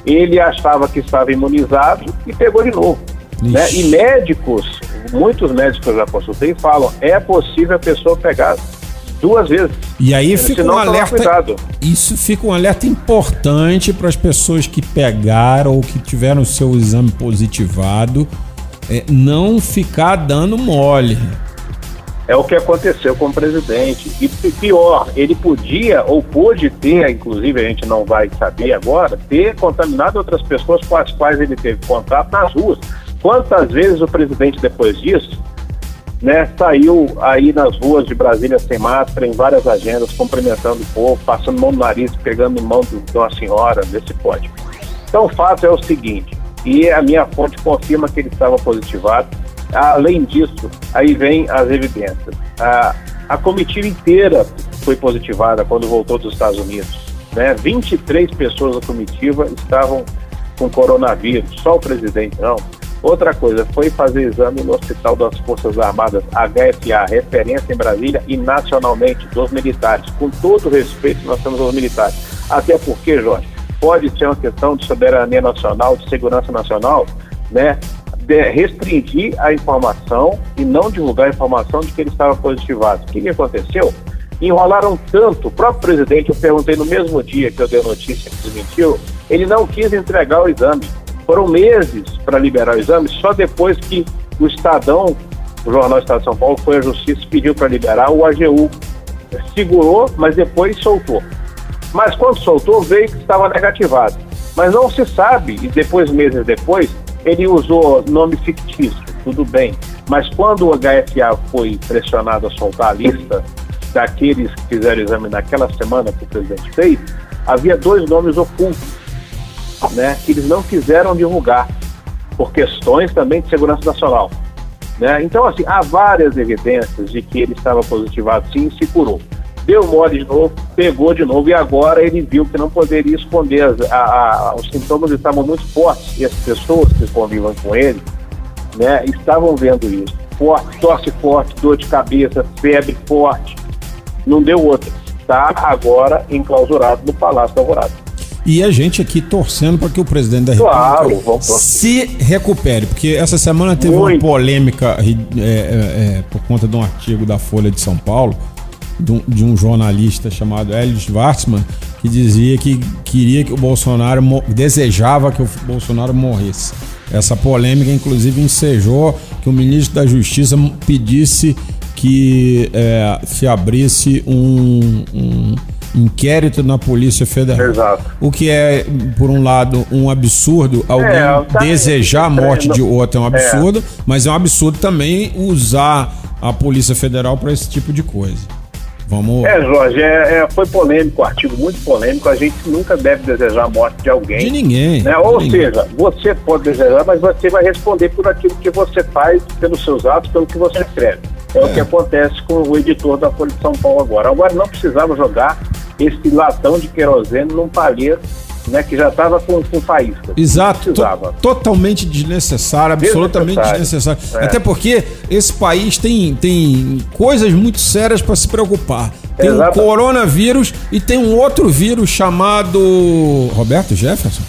ele achava que estava imunizado e pegou de novo. Né? E médicos, muitos médicos que eu já consultei falam, é possível a pessoa pegar duas vezes. E aí fica um alerta. Isso fica um alerta importante para as pessoas que pegaram ou que tiveram o seu exame positivado, é, não ficar dando mole. É o que aconteceu com o presidente. E pior, ele podia ou pôde ter, inclusive a gente não vai saber agora, ter contaminado outras pessoas com as quais ele teve contato nas ruas. Quantas vezes o presidente, depois disso, né, saiu aí nas ruas de Brasília sem máscara, em várias agendas, cumprimentando o povo, passando mão no nariz, pegando mão de uma senhora, desse pódio. Então o fato é o seguinte, e a minha fonte confirma que ele estava positivado, Além disso, aí vem as evidências. A, a comitiva inteira foi positivada quando voltou dos Estados Unidos. Né? 23 pessoas da comitiva estavam com coronavírus, só o presidente não. Outra coisa, foi fazer exame no Hospital das Forças Armadas, HFA, referência em Brasília e nacionalmente dos militares. Com todo respeito, nós temos os militares. Até porque, Jorge, pode ser uma questão de soberania nacional, de segurança nacional, né? Restringir a informação e não divulgar a informação de que ele estava positivado. O que, que aconteceu? Enrolaram tanto, o próprio presidente, eu perguntei no mesmo dia que eu dei a notícia que desmentiu, ele não quis entregar o exame. Foram meses para liberar o exame, só depois que o Estadão, o Jornal Estado de São Paulo, foi à justiça e pediu para liberar, o AGU segurou, mas depois soltou. Mas quando soltou, veio que estava negativado. Mas não se sabe, e depois, meses depois, ele usou nome fictício, tudo bem. Mas quando o HFA foi pressionado a soltar a lista daqueles que fizeram o exame naquela semana que o presidente fez, havia dois nomes ocultos, né, que eles não quiseram divulgar, por questões também de segurança nacional. Né? Então, assim, há várias evidências de que ele estava positivado sim e se curou. Deu mole de novo, pegou de novo e agora ele viu que não poderia esconder. A, a, os sintomas estavam muito fortes e as pessoas que convivam com ele né, estavam vendo isso. Forte, tosse forte, dor de cabeça, febre forte. Não deu outra. Está agora enclausurado no Palácio da Alvorada. E a gente aqui torcendo para que o presidente da Claro, República torcer. se recupere, porque essa semana teve Muito. uma polêmica é, é, é, por conta de um artigo da Folha de São Paulo, de um, jornalista chamado Hélio Schwartzman, que dizia que queria que o Bolsonaro, desejava que o Bolsonaro morresse. Essa polêmica, inclusive, ensejou que o ministro da Justiça pedisse que é, se abrisse um, um inquérito na Polícia Federal. Exato. O que é, por um lado, um absurdo alguém É, tá- desejar a morte é, de outro é um absurdo, mas é um absurdo também usar a Polícia Federal para esse tipo de coisa. Vamos. É, Jorge, é, é, foi polêmico, o artigo muito polêmico. A gente nunca deve desejar a morte de alguém. De ninguém. Né? de Ou ninguém. seja, você pode desejar, mas você vai responder por aquilo que você faz, pelos seus atos, pelo que você escreve. É, o É. que acontece com o editor da Folha de São Paulo agora. Agora não precisava jogar esse latão de querosene num palheiro né, que já estava com, com faísca. Exato, totalmente desnecessário, absolutamente Desnecessário. desnecessário. É. Até porque esse país tem, tem coisas muito sérias para se preocupar. Tem Exato. um coronavírus e tem um outro vírus chamado Roberto Jefferson.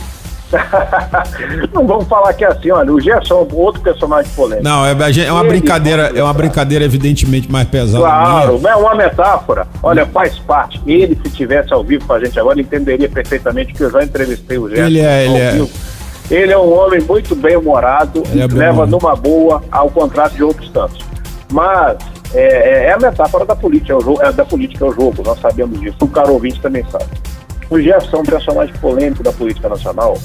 *laughs* não vamos falar que é assim, olha, o Gerson é outro personagem polêmico. Não, é, é uma Ele- brincadeira, é uma brincadeira evidentemente mais pesada. Claro, é uma metáfora. Olha, faz parte. Ele, se tivesse ao vivo com a gente agora, entenderia perfeitamente que eu já entrevistei o Gerson. Ele é- ele é. Ele é um homem muito bem humorado, Ele é leva numa boa, ao contrário de outros tantos. Mas é, é- é a metáfora da política, é, o jogo, é da política é o jogo, nós sabemos disso. O caro ouvinte também sabe. O Jefferson é um personagem polêmico da política nacional.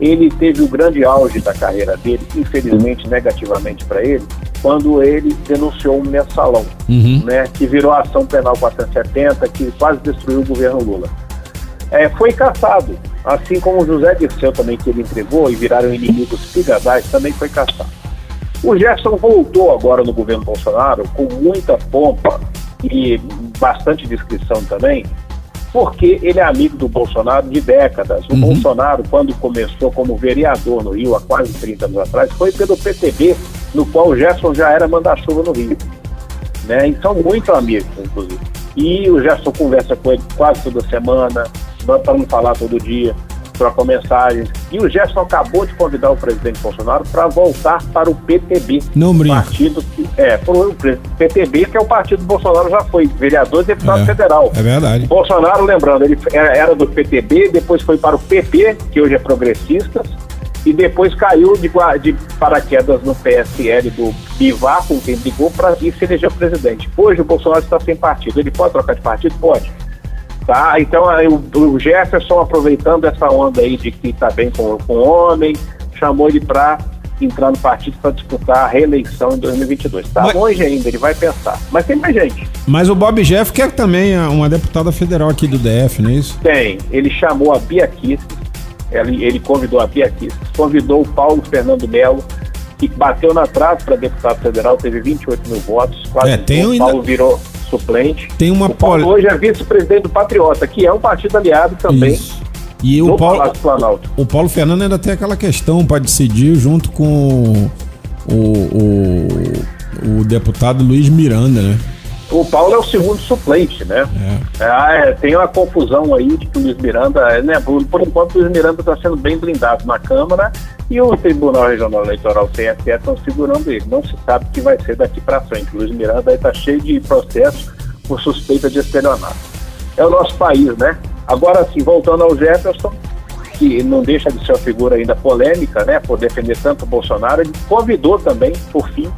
Ele teve o grande auge da carreira dele, infelizmente negativamente para ele, quando ele denunciou um mensalão, Uhum. né, que virou a ação penal 470, que quase destruiu o governo Lula. É, foi caçado, assim como o José Dirceu também, que ele entregou e viraram inimigos pigadais, também foi caçado. O Jefferson voltou agora no governo Bolsonaro com muita pompa e bastante discrição também, porque ele é amigo do Bolsonaro de décadas. O Bolsonaro, quando começou como vereador no Rio, há quase 30 anos atrás, foi pelo PTB, no qual o Jefferson já era manda-chuva no Rio. Né? E são muito amigos, inclusive. E o Jefferson conversa com ele quase toda semana, para não falar todo dia, troca mensagens. E o Jefferson acabou de convidar o presidente Bolsonaro para voltar para o PTB. Não brinca. Partido que, é, pro PTB, que é o partido do Bolsonaro, já foi vereador e deputado É, federal. É verdade. Bolsonaro, lembrando, ele era era do PTB, depois foi para o PP, que hoje é progressistas, e depois caiu de, de paraquedas no PSL do Bivar, com quem brigou, para ir se eleger presidente. Hoje o Bolsonaro está sem partido. Ele pode trocar de partido? Pode. Tá? Então aí, o, o Jefferson, aproveitando essa onda aí de que está bem com, com o homem, chamou ele para entrar no partido para disputar a reeleição em 2022. Está Mas- longe ainda, ele vai pensar. Mas tem mais gente. Mas o Bob Jeff quer também uma deputada federal aqui do DF, não é isso? Tem. Ele chamou a Bia Kicis, ele, ele convidou a Bia Kicis, convidou o Paulo Fernando Melo, que bateu na trave para deputado federal, teve 28 mil votos, quase É, tem o ainda- Paulo virou suplente. Tem uma o Paulo hoje é vice-presidente do Patriota, que é um partido aliado também Isso. E o Paulo, o Paulo Fernando ainda tem aquela questão para decidir junto com o, o, o deputado Luiz Miranda, né? O Paulo é o segundo suplente, né? É. Ah, é, tem uma confusão aí de que o Luiz Miranda, é, né? Por, por enquanto, o Luiz Miranda está sendo bem blindado na Câmara e o Tribunal Regional Eleitoral TSE estão segurando ele. Não se sabe o que vai ser daqui para frente. O Luiz Miranda está cheio de processos por suspeita de estelionato. É o nosso país, né? Agora, sim, voltando ao Jefferson, que não deixa de ser uma figura ainda polêmica, né? Por defender tanto o Bolsonaro, ele convidou também, por fim,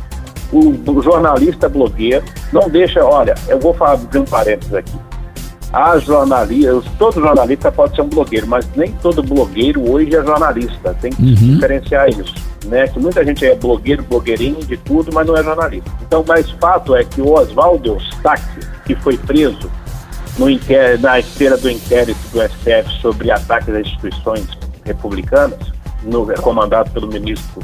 o, jornalista blogueiro, não deixa, olha, eu vou falar de um parênteses aqui. a jornalistas, todo jornalista pode ser um blogueiro, mas nem todo blogueiro hoje é jornalista. Tem que uhum. diferenciar isso. Né? Que muita gente é blogueiro, blogueirinho de tudo, mas não é jornalista. Então, mas fato é que o Oswaldo Eustáquio, que foi preso no inquérito, na esteira do inquérito do STF sobre ataques às instituições republicanas, no, comandado pelo ministro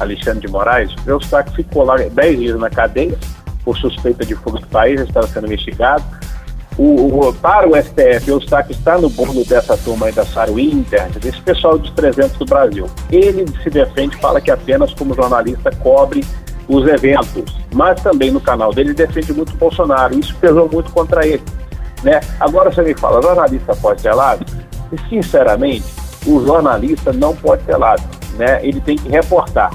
Alexandre de Moraes, Eustáquio ficou lá 10 dias na cadeia por suspeita de fuga do país, estava sendo investigado. O, o, para o STF, Eustáquio está no bolo dessa turma aí da Saro Inter, desse pessoal dos 300 do Brasil. Ele se defende, fala que apenas como jornalista cobre os eventos, mas também no canal dele defende muito o Bolsonaro. Isso pesou muito contra ele. Né? Agora você me fala, jornalista pode ter lado? E, sinceramente, o jornalista não pode ter lado. Né? Ele tem que reportar.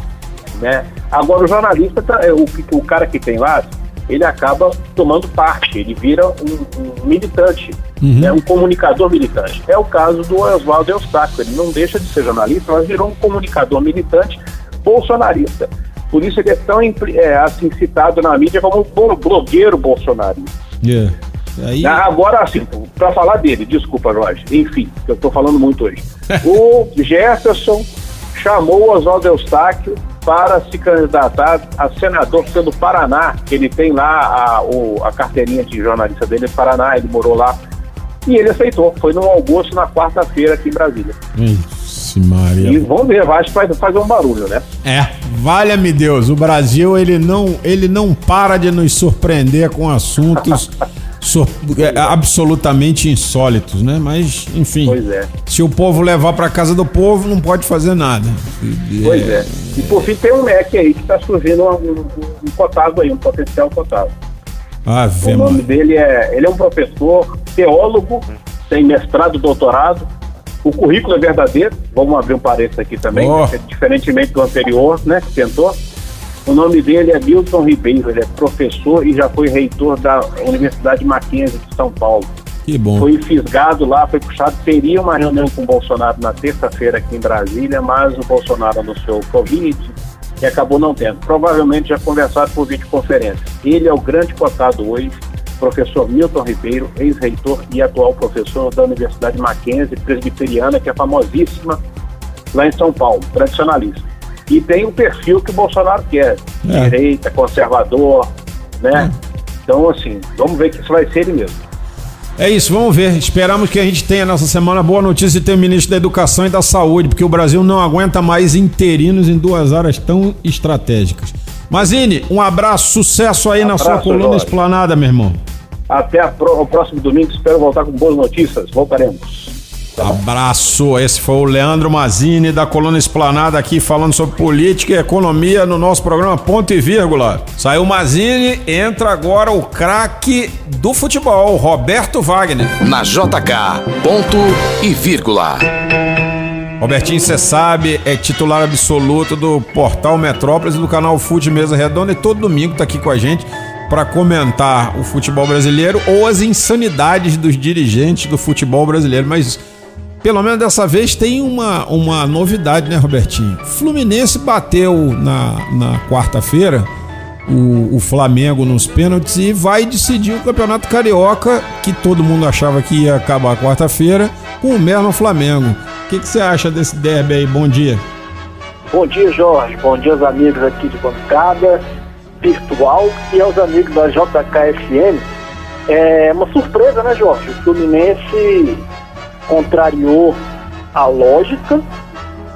Né? Agora, o jornalista, tá, é, o, o cara que tem lado, ele acaba tomando parte, ele vira um, um militante, uhum. né? um comunicador militante. É o caso do Oswaldo Eustáquio, ele não deixa de ser jornalista, mas virou um comunicador militante bolsonarista. Por isso ele é tão é, assim citado na mídia como um blogueiro bolsonarista. Yeah. Aí... Ah, agora, assim, para falar dele, desculpa, Jorge, enfim, eu estou falando muito hoje. *laughs* o Jefferson chamou o Oswaldo Eustáquio para se candidatar a senador pelo Paraná, ele tem lá a, o, a carteirinha de jornalista dele no Paraná, ele morou lá. E ele aceitou, foi no almoço na quarta-feira aqui em Brasília. Ixi, Maria. E vamos ver, acho que vai fazer um barulho, né? É, valha-me Deus, o Brasil ele não, ele não para de nos surpreender com assuntos *laughs* é, absolutamente insólitos, né? Mas, enfim. Pois é. Se o povo levar para casa do povo, não pode fazer nada. Pois é. E por fim tem um MEC aí que está surgindo um, um, um, cotado aí, um potencial cotado. Ah, o nome dele é. Ele é um professor, teólogo, tem mestrado, doutorado. O currículo é verdadeiro. Vamos abrir um parênteses aqui também, oh. né? diferentemente do anterior, né? Que tentou. O nome dele é Milton Ribeiro, ele é professor e já foi reitor da Universidade Mackenzie de São Paulo. Que bom. Foi fisgado lá, foi puxado. Teria uma reunião com o Bolsonaro na terça-feira aqui em Brasília, mas o Bolsonaro anunciou o Covid e acabou não tendo. Provavelmente já conversaram por videoconferência. Ele é o grande cotado hoje, professor Milton Ribeiro, ex-reitor e atual professor da Universidade Mackenzie, presbiteriana, que é famosíssima lá em São Paulo, tradicionalista e tem o perfil que o Bolsonaro quer, é. direita, conservador, né? É. Então, assim, vamos ver que isso vai ser ele mesmo. É isso, vamos ver. Esperamos que a gente tenha nessa semana boa notícia de ter o ministro da Educação e da Saúde, porque o Brasil não aguenta mais interinos em duas áreas tão estratégicas. Mazine, um abraço, sucesso aí um na sua coluna Jorge. explanada, meu irmão. Até o próximo domingo, espero voltar com boas notícias. Voltaremos. Abraço, esse foi o Leandro Mazini da Coluna Esplanada aqui falando sobre política e economia no nosso programa Ponto e Vírgula. Saiu Mazini, entra agora o craque do futebol, Roberto Wagner. Na JK, ponto e vírgula. Robertinho, você sabe, é titular absoluto do portal Metrópolis e do canal Fute Mesa Redonda e todo domingo tá aqui com a gente para comentar o futebol brasileiro ou as insanidades dos dirigentes do futebol brasileiro, mas pelo menos dessa vez tem uma, uma novidade, né, Robertinho? Fluminense bateu na, na quarta-feira o, o, Flamengo nos pênaltis e vai decidir o Campeonato Carioca, que todo mundo achava que ia acabar quarta-feira, com o mesmo Flamengo. O que, você acha desse derby aí? Bom dia. Bom dia, Jorge. Bom dia aos amigos aqui de bancada virtual e aos amigos da JKFM. É uma surpresa, né, Jorge? O Fluminense contrariou a lógica,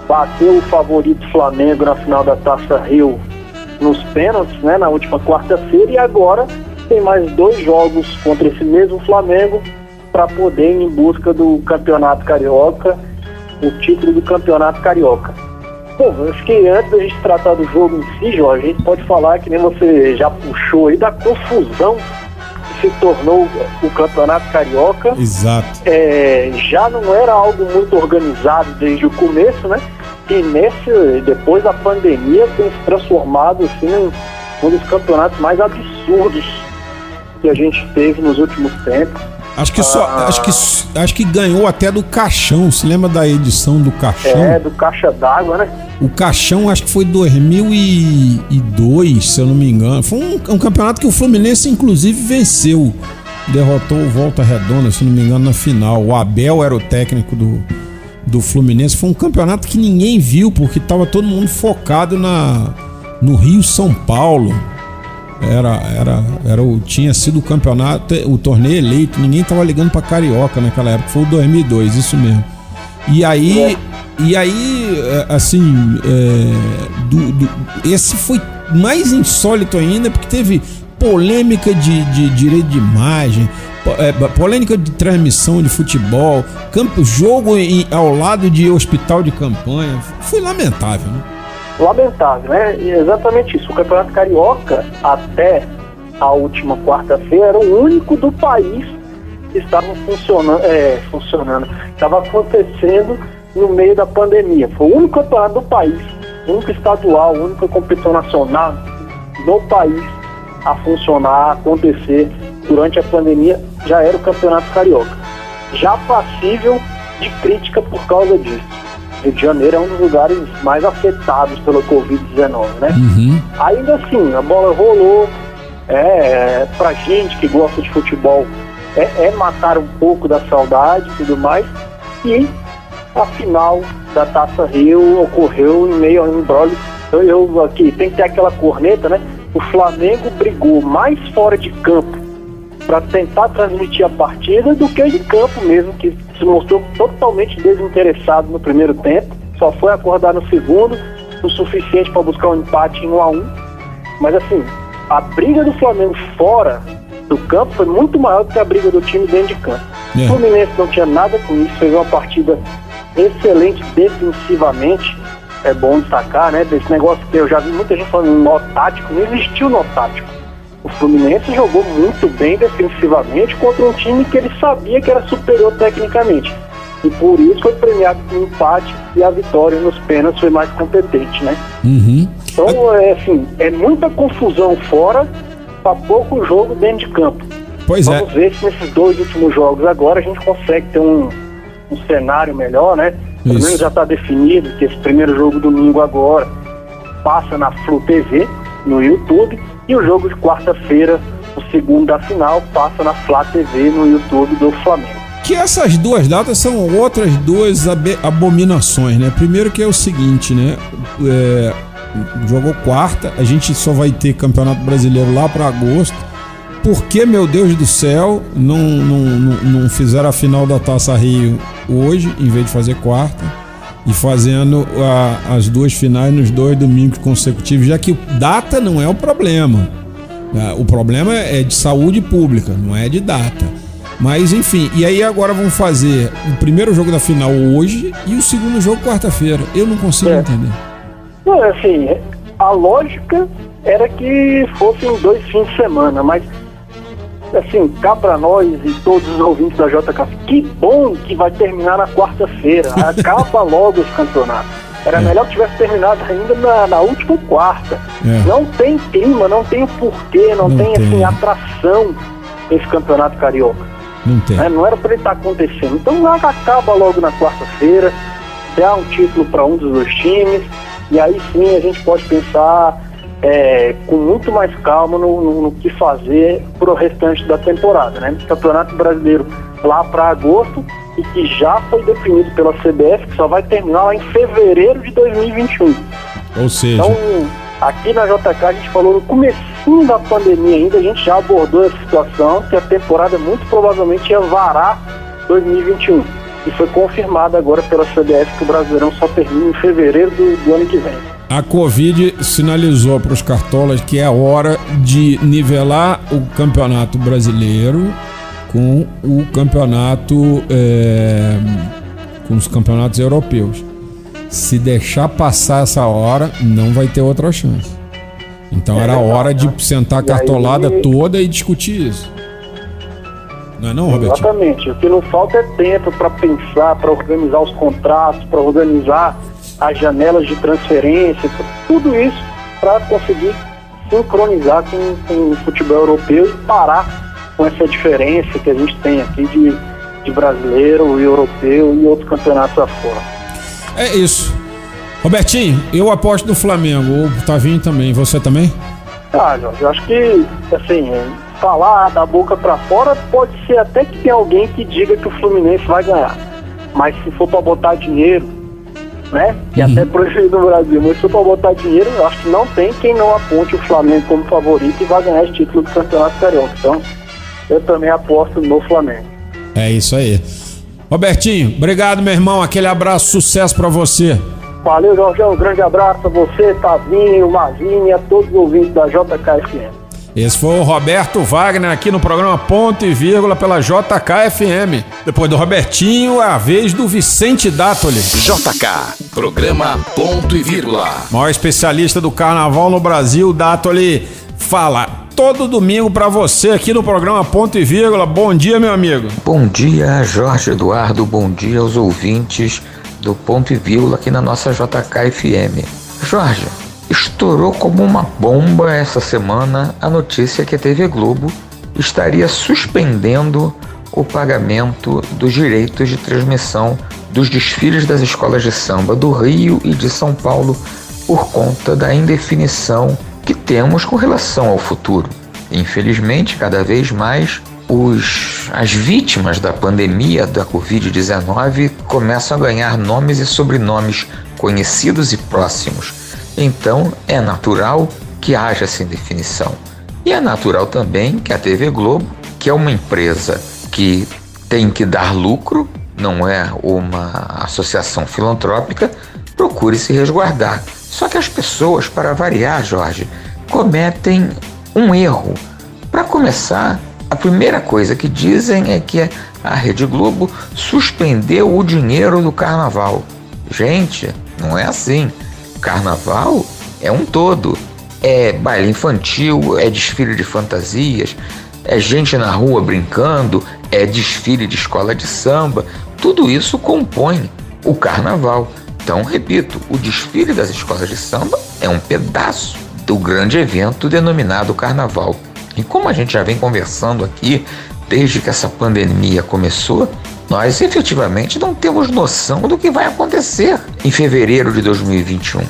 bateu o favorito Flamengo na final da Taça Rio nos pênaltis, né, na última quarta-feira, e agora tem mais dois jogos contra esse mesmo Flamengo para poder ir em busca do Campeonato Carioca, o título do Campeonato Carioca. Bom, acho que antes da gente tratar do jogo em si, Jorge, a gente pode falar, que nem você já puxou aí, da confusão se tornou o Campeonato Carioca. Exato. É, já não era algo muito organizado desde o começo, né? E nesse, depois da pandemia tem se transformado assim, um dos campeonatos mais absurdos que a gente teve nos últimos tempos. Acho que só, ah, acho que acho que ganhou até do caixão. Se lembra da edição do caixão? É, do caixa d'água, né? O caixão acho que foi 2002, se eu não me engano. Foi um, um campeonato que o Fluminense inclusive venceu. derrotou o Volta Redonda, se não me engano, na final. O Abel era o técnico do, do Fluminense. Foi um campeonato que ninguém viu, porque tava todo mundo focado na, no Rio São Paulo. Era, era, era o, tinha sido o campeonato, o torneio eleito, ninguém tava ligando para Carioca naquela época, foi o 2002, isso mesmo. E aí, e aí é, assim, é, do, do, esse foi mais insólito ainda, porque teve polêmica de, de direito de imagem, é, polêmica de transmissão de futebol, campo, jogo em, ao lado de hospital de campanha. Foi lamentável, né? Lamentável, né? E exatamente isso. O Campeonato Carioca, até a última quarta-feira, era o único do país que estava funcionando, é, funcionando, estava acontecendo no meio da pandemia. Foi o único campeonato do país, o único estadual, a única competição nacional no país a funcionar, a acontecer durante a pandemia, já era o Campeonato Carioca. Já passível de crítica por causa disso. Rio de Janeiro é um dos lugares mais afetados pela Covid-19, né? Uhum. Ainda assim, a bola rolou. É, pra gente que gosta de futebol, é, é matar um pouco da saudade e tudo mais. E a final da Taça Rio ocorreu em meio a um embrólio. Eu, eu aqui, tem que ter aquela corneta, né? O Flamengo brigou mais fora de campo para tentar transmitir a partida do que de campo mesmo, que se mostrou totalmente desinteressado no primeiro tempo, só foi acordar no segundo, o suficiente para buscar um empate em 1 a 1 Mas assim, a briga do Flamengo fora do campo foi muito maior do que a briga do time dentro de campo. É. O Fluminense não tinha nada com isso, fez uma partida excelente defensivamente. É bom destacar, né? Desse negócio que eu já vi muita gente falando nó tático, não existiu nó tático. O Fluminense jogou muito bem defensivamente contra um time que ele sabia que era superior tecnicamente. E por isso foi premiado com o empate e a vitória nos pênaltis foi mais competente, né? Uhum. Então, é assim, é muita confusão fora para pouco jogo dentro de campo. Pois Vamos é. ver se nesses dois últimos jogos agora a gente consegue ter um, um cenário melhor, né? Pelo menos já está definido que esse primeiro jogo domingo agora passa na Flu TV, no YouTube, e o jogo de quarta-feira, o segundo da final, passa na Flá TV, no YouTube do Flamengo. Que essas duas datas são outras duas abominações, né? Primeiro que é o seguinte, né? É, jogou quarta, a gente só vai ter campeonato brasileiro lá para agosto. Por que, meu Deus do céu, não, não, não, não fizeram a final da Taça Rio hoje, em vez de fazer quarta? E fazendo a- as duas finais nos dois domingos consecutivos, já que data não é o problema. É, O problema é de saúde pública, não é de data. Mas enfim, e aí agora vão fazer o primeiro jogo da final hoje e o segundo jogo quarta-feira. Eu não consigo É. entender. Não, assim, a lógica era que fossem dois fins de semana, mas assim, cá pra nós e todos os ouvintes da JK, que bom que vai terminar na quarta-feira. *laughs* Acaba logo esse campeonato. Era É. melhor que tivesse terminado ainda na, na última quarta. É. Não tem clima, não tem o porquê, não, Não tem, tem. assim, atração esse campeonato carioca. Não tem. né? Não era para ele estar acontecendo. Então acaba logo na quarta-feira, dá um título para um dos dois times, e aí sim a gente pode pensar é, com muito mais calma no, no- no que fazer para o restante da temporada. Né? Campeonato Brasileiro lá para agosto e que já foi definido pela CBF, que só vai terminar lá em fevereiro de 2021. Ou seja, Então, aqui na JK a gente falou no comecinho da pandemia ainda, a gente já abordou essa situação, que a temporada muito provavelmente ia varar 2021. E foi confirmado agora pela CBF que o Brasileirão só termina em fevereiro do, do ano que vem. A Covid sinalizou para os cartolas que é hora de nivelar o campeonato brasileiro com o campeonato é, com os campeonatos europeus. Se deixar passar essa hora, não vai ter outra chance. Então era hora de sentar a cartolada toda e discutir isso. Não é não, Robertinho? Exatamente. O que não falta é tempo para pensar, para organizar os contratos, para organizar as janelas de transferência, tudo isso para conseguir sincronizar com, com o futebol europeu e parar com essa diferença que a gente tem aqui de, de brasileiro e europeu e outros campeonatos afora. É isso. Robertinho, eu aposto no Flamengo. O Tavinho também. Você também? Ah, Jorge, eu acho que, assim, falar da boca para fora, pode ser até que tem alguém que diga que o Fluminense vai ganhar. Mas se for para botar dinheiro, né? Que uhum. até proibido no Brasil, mas se for botar dinheiro, eu acho que não tem quem não aponte o Flamengo como favorito e vai ganhar esse título do Campeonato Carioca. Então, eu também aposto no Flamengo. É isso aí. Robertinho, obrigado, meu irmão. Aquele abraço, sucesso para você. Valeu, Jorgão. Um grande abraço a você, Tavinho, Marzinho e a todos os ouvintes da JKFM. Esse foi o Roberto Wagner aqui no programa Ponto e Vírgula pela JKFM. Depois do Robertinho, a vez do Vicente Dátoli. JK, programa Ponto e Vírgula. Maior especialista do carnaval no Brasil, Dátoli, fala todo domingo para você aqui no programa Ponto e Vírgula. Bom dia, meu amigo. Bom dia, Jorge Eduardo. Bom dia aos ouvintes do Ponto e Vírgula aqui na nossa JKFM. Jorge, estourou como uma bomba essa semana a notícia que a TV Globo estaria suspendendo o pagamento dos direitos de transmissão dos desfiles das escolas de samba do Rio e de São Paulo por conta da indefinição que temos com relação ao futuro. Infelizmente, cada vez mais os, as vítimas da pandemia da Covid-19 começam a ganhar nomes e sobrenomes conhecidos e próximos. Então é natural que haja essa indefinição. E é natural também que a TV Globo, que é uma empresa que tem que dar lucro, não é uma associação filantrópica, procure se resguardar. Só que as pessoas, para variar, Jorge, cometem um erro. Para começar, a primeira coisa que dizem é que a Rede Globo suspendeu o dinheiro do carnaval. Gente, não é assim. Carnaval é um todo. É baile infantil, é desfile de fantasias, é gente na rua brincando, é desfile de escola de samba. Tudo isso compõe o carnaval. Então, repito, o desfile das escolas de samba é um pedaço do grande evento denominado carnaval. E como a gente já vem conversando aqui desde que essa pandemia começou, nós efetivamente não temos noção do que vai acontecer em fevereiro de 2021.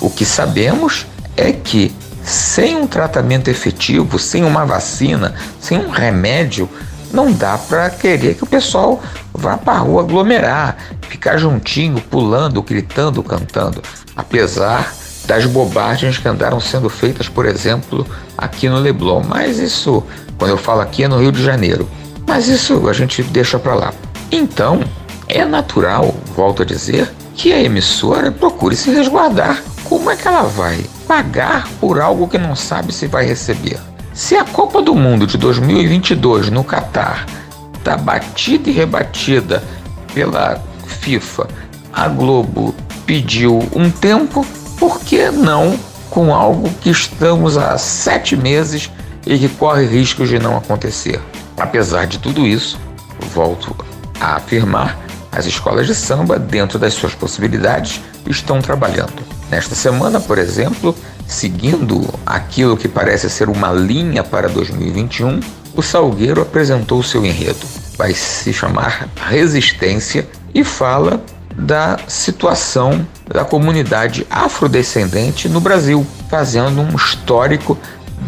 O que sabemos é que sem um tratamento efetivo, sem uma vacina, sem um remédio, não dá para querer que o pessoal vá para a rua aglomerar, ficar juntinho, pulando, gritando, cantando. Apesar das bobagens que andaram sendo feitas, por exemplo, aqui no Leblon. Mas isso, quando eu falo aqui, é no Rio de Janeiro. Mas isso a gente deixa para lá. Então, é natural, volto a dizer, que a emissora procure se resguardar. Como é que ela vai pagar por algo que não sabe se vai receber? Se a Copa do Mundo de 2022 no Catar está batida e rebatida pela FIFA, a Globo pediu um tempo, por que não com algo que estamos há sete meses e que corre riscos de não acontecer? Apesar de tudo isso, volto a afirmar, as escolas de samba, dentro das suas possibilidades, estão trabalhando. Nesta semana, por exemplo, seguindo aquilo que parece ser uma linha para 2021, o Salgueiro apresentou seu enredo. Vai se chamar Resistência e fala da situação da comunidade afrodescendente no Brasil, fazendo um histórico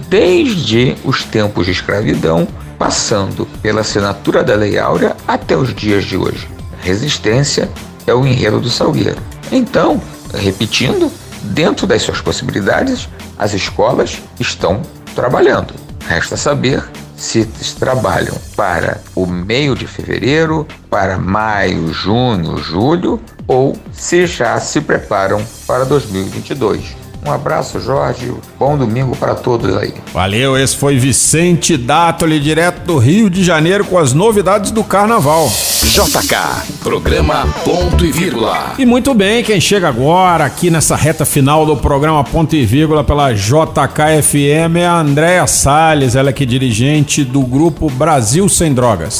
desde os tempos de escravidão, passando pela assinatura da Lei Áurea até os dias de hoje. Resistência é o enredo do Salgueiro. Então, repetindo, dentro das suas possibilidades, as escolas estão trabalhando. Resta saber se trabalham para o meio de fevereiro, para maio, junho, julho ou se já se preparam para 2022. Um abraço, Jorge. Bom domingo para todos aí. Valeu, esse foi Vicente Dátoli, direto do Rio de Janeiro, com as novidades do carnaval. JK, programa Ponto e Vírgula. E muito bem, quem chega agora aqui nessa reta final do programa Ponto e Vírgula pela JKFM é a Andréa Salles, ela é que é dirigente do grupo Brasil Sem Drogas.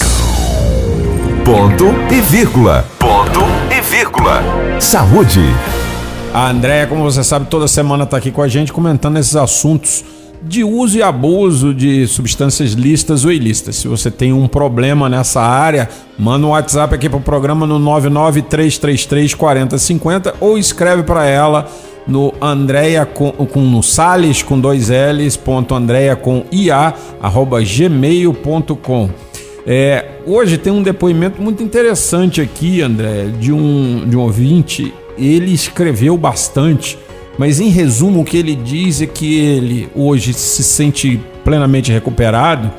Ponto e vírgula. Ponto e vírgula. Saúde. A Andréia, como você sabe, toda semana está aqui com a gente comentando esses assuntos de uso e abuso de substâncias listas ou ilícitas. Se você tem um problema nessa área, manda um WhatsApp aqui para o programa no 993334050 ou escreve para ela no Andréia com, com no Sales com dois L's, ponto Andréia com IA, arroba gmail.com. É, hoje tem um depoimento muito interessante aqui, André, de um, de um ouvinte. Ele escreveu bastante, mas em resumo o que ele diz é que ele hoje se sente plenamente recuperado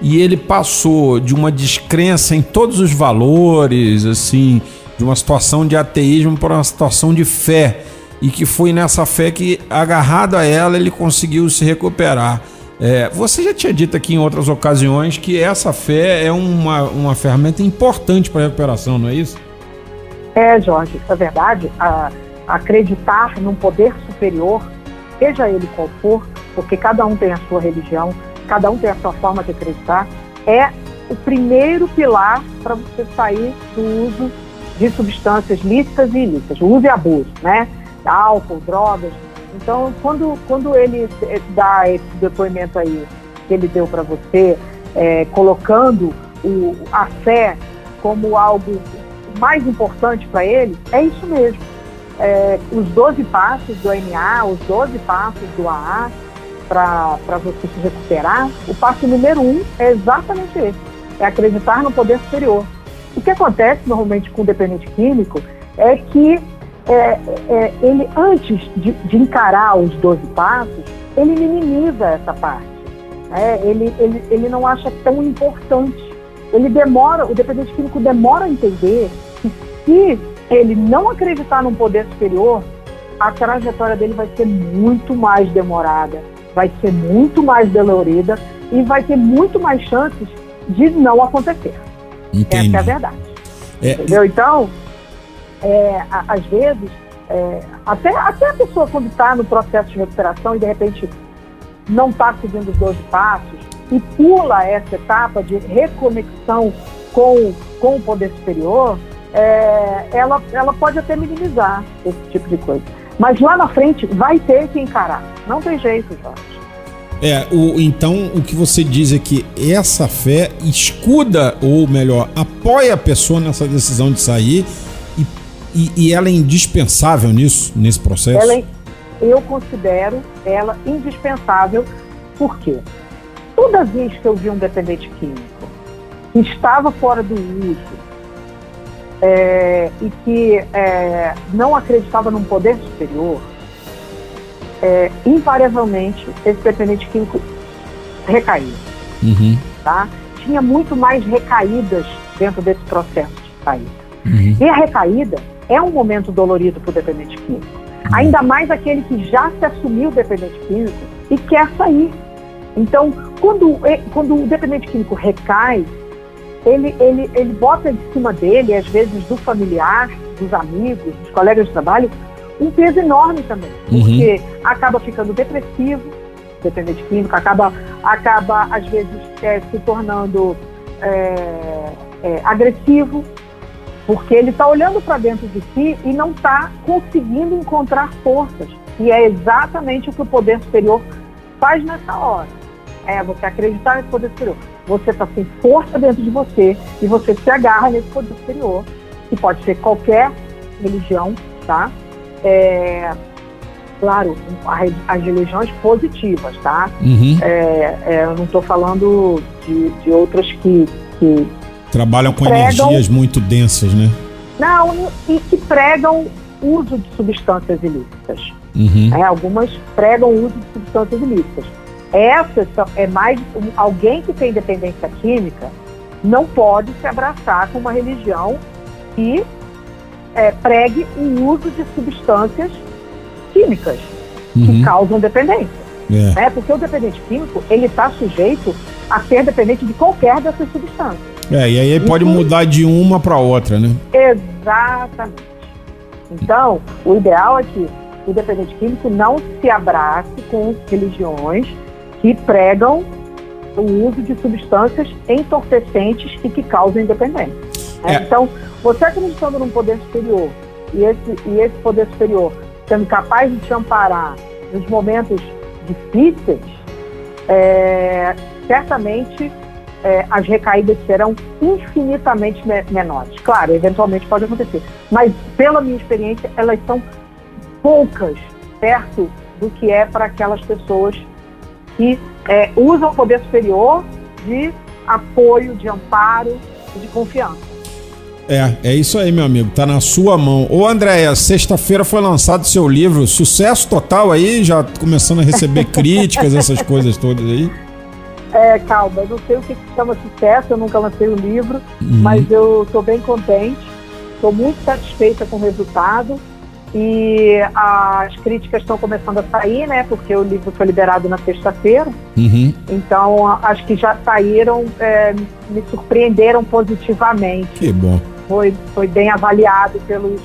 e ele passou de uma descrença em todos os valores, assim, de uma situação de ateísmo para uma situação de fé e que foi nessa fé que agarrado a ela ele conseguiu se recuperar. É, você já tinha dito aqui em outras ocasiões que essa fé é uma, uma ferramenta importante para a recuperação, não é isso? É, Jorge, é verdade. A, acreditar num poder superior, seja ele qual for, porque cada um tem a sua religião, cada um tem a sua forma de acreditar, é o primeiro pilar para você sair do uso de substâncias lícitas e ilícitas, o uso e abuso, né? Álcool, drogas, então, quando, quando ele dá esse depoimento aí que ele deu para você, é, colocando o, a fé como algo mais importante para ele, é isso mesmo. É, os 12 passos do NA, os 12 passos do AA, para você se recuperar, o passo número um é exatamente esse: é acreditar no poder superior. O que acontece normalmente com o dependente químico é que é, é, ele, antes de, de, encarar os 12 passos, ele minimiza essa parte. É, ele, ele, ele não acha tão importante. Ele demora, o dependente químico demora a entender que se ele não acreditar num poder superior, a trajetória dele vai ser muito mais demorada, vai ser muito mais dolorida e vai ter muito mais chances de não acontecer. Entendi. Essa é a verdade. É... Entendeu? Então, é, às vezes, é, até, até a pessoa quando está no processo de recuperação e de repente não está seguindo os 12 passos e pula essa etapa de reconexão com, com o poder superior, é, ela, ela pode até minimizar esse tipo de coisa. Mas lá na frente vai ter que encarar. Não tem jeito, Jorge. É, o, então o que você diz é que essa fé escuda, ou melhor, apoia a pessoa nessa decisão de sair e, e ela é indispensável nisso, nesse processo? Ela, é, eu considero ela indispensável, porque toda vez que eu vi um dependente químico que estava fora do uso é, e que é, não acreditava num poder superior, é, invariavelmente esse dependente químico recaía. Uhum. Tá? Tinha muito mais recaídas dentro desse processo de saída. Uhum. E a recaída é um momento dolorido para o dependente químico. Uhum. Ainda mais aquele que já se assumiu dependente químico e quer sair. Então, quando, quando o dependente químico recai, ele, ele, ele bota em cima dele, às vezes do familiar, dos amigos, dos colegas de trabalho, um peso enorme também. Uhum. Porque acaba ficando depressivo, dependente químico, acaba, acaba às vezes, é, se tornando é, é, agressivo, porque ele está olhando para dentro de si e não está conseguindo encontrar forças. E é exatamente o que o poder superior faz nessa hora. É você acreditar nesse poder superior. Você está sem força dentro de você e você se agarra nesse poder superior, que pode ser qualquer religião, tá? É, claro, as religiões positivas, tá? Uhum. É, é, eu não estou falando de, de outras que, que Trabalham com pregam, energias muito densas, né? Não, e que pregam uso de substâncias ilícitas. Uhum. É, algumas pregam uso de substâncias ilícitas. Essas são, é mais alguém que tem dependência química não pode se abraçar com uma religião que é, pregue o uso de substâncias químicas uhum. que causam dependência. É. é. porque o dependente químico ele está sujeito a ser dependente de qualquer dessas substâncias. É, e aí pode mudar de uma para outra, né? Exatamente. Então, o ideal é que o dependente químico não se abrace com religiões que pregam o uso de substâncias entorpecentes e que causam dependência. Né? É. Então, você acreditando num poder superior e esse, e esse poder superior sendo capaz de te amparar nos momentos difíceis, é, certamente é, as recaídas serão infinitamente me menores. Claro, eventualmente pode acontecer, mas pela minha experiência, elas são poucas perto do que é para aquelas pessoas que é, usam o poder superior de apoio, de amparo e de confiança. É, é isso aí, meu amigo. Tá na sua mão. Ô, Andréia, sexta-feira foi lançado seu livro. Sucesso total aí, já começando a receber *laughs* críticas, essas coisas todas aí. É, calma, eu não sei o que chama sucesso, eu nunca lancei o livro, uhum. mas eu estou bem contente, estou muito satisfeita com o resultado e as críticas estão começando a sair, né? Porque o livro foi liberado na sexta-feira. Uhum. Então, as que já saíram é, me surpreenderam positivamente. Que bom. Foi, foi bem avaliado pelos,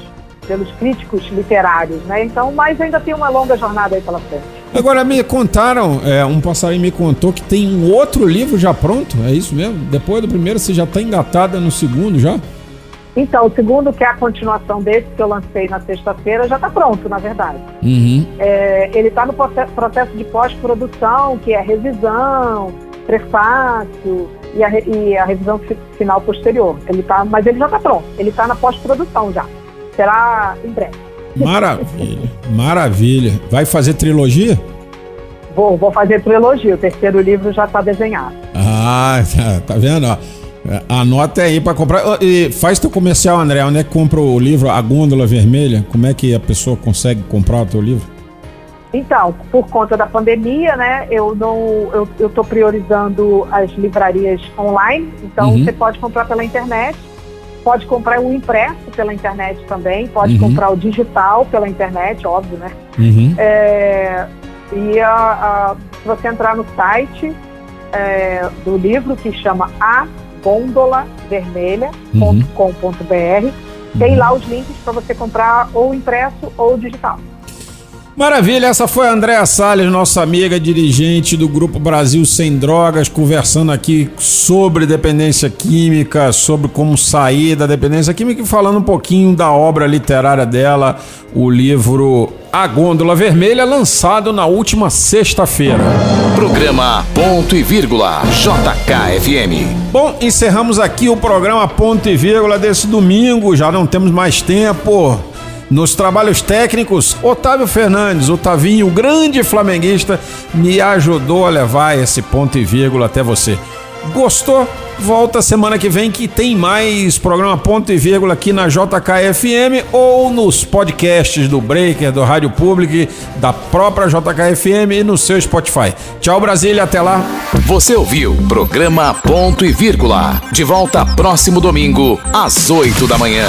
pelos críticos literários, né? Então, mas ainda tem uma longa jornada aí pela frente. Agora, me contaram, é, um passarinho me contou que tem um outro livro já pronto, é isso mesmo? Depois do primeiro, você já está engatada no segundo já? Então, o segundo, que é a continuação desse que eu lancei na sexta-feira, já está pronto, na verdade. Uhum. É, ele está no processo de pós-produção, que é revisão, prefácio e a, e a revisão final posterior. Ele tá, mas ele já está pronto. Ele está na pós-produção já. Será em breve. Maravilha, maravilha. Vai fazer trilogia? Vou, vou fazer trilogia. O terceiro livro já está desenhado. Ah, tá, *laughs* tá vendo? Ó. É, anota aí para comprar. E faz teu comercial, André. Onde é que compra o livro A Gôndola Vermelha? Como é que a pessoa consegue comprar o teu livro? Então, por conta da pandemia, né, eu não, eu, eu tô priorizando as livrarias online. Então, uhum. você pode comprar pela internet, pode comprar o impresso pela internet também, pode uhum. comprar o digital pela internet, óbvio, né? Uhum. É, e a, a, se você entrar no site é, do livro que chama A gondolavermelha.com.br. Uhum. Tem lá os links para você comprar ou impresso ou digital. Maravilha, essa foi a Andréa Salles, nossa amiga dirigente do Grupo Brasil Sem Drogas, conversando aqui sobre dependência química, sobre como sair da dependência química e falando um pouquinho da obra literária dela, o livro A Gôndola Vermelha, lançado na última sexta-feira. Programa Ponto e Vírgula, JKFM. Bom, encerramos aqui o programa Ponto e Vírgula desse domingo, já não temos mais tempo. Nos trabalhos técnicos, Otávio Fernandes, Otavinho, o grande flamenguista, me ajudou a levar esse ponto e vírgula até você. Gostou? Volta semana que vem que tem mais programa ponto e vírgula aqui na JKFM ou nos podcasts do Breaker, do Rádio Public, da própria JKFM e no seu Spotify. Tchau Brasília, até lá. Você ouviu programa ponto e vírgula. De volta próximo domingo às 8 da manhã.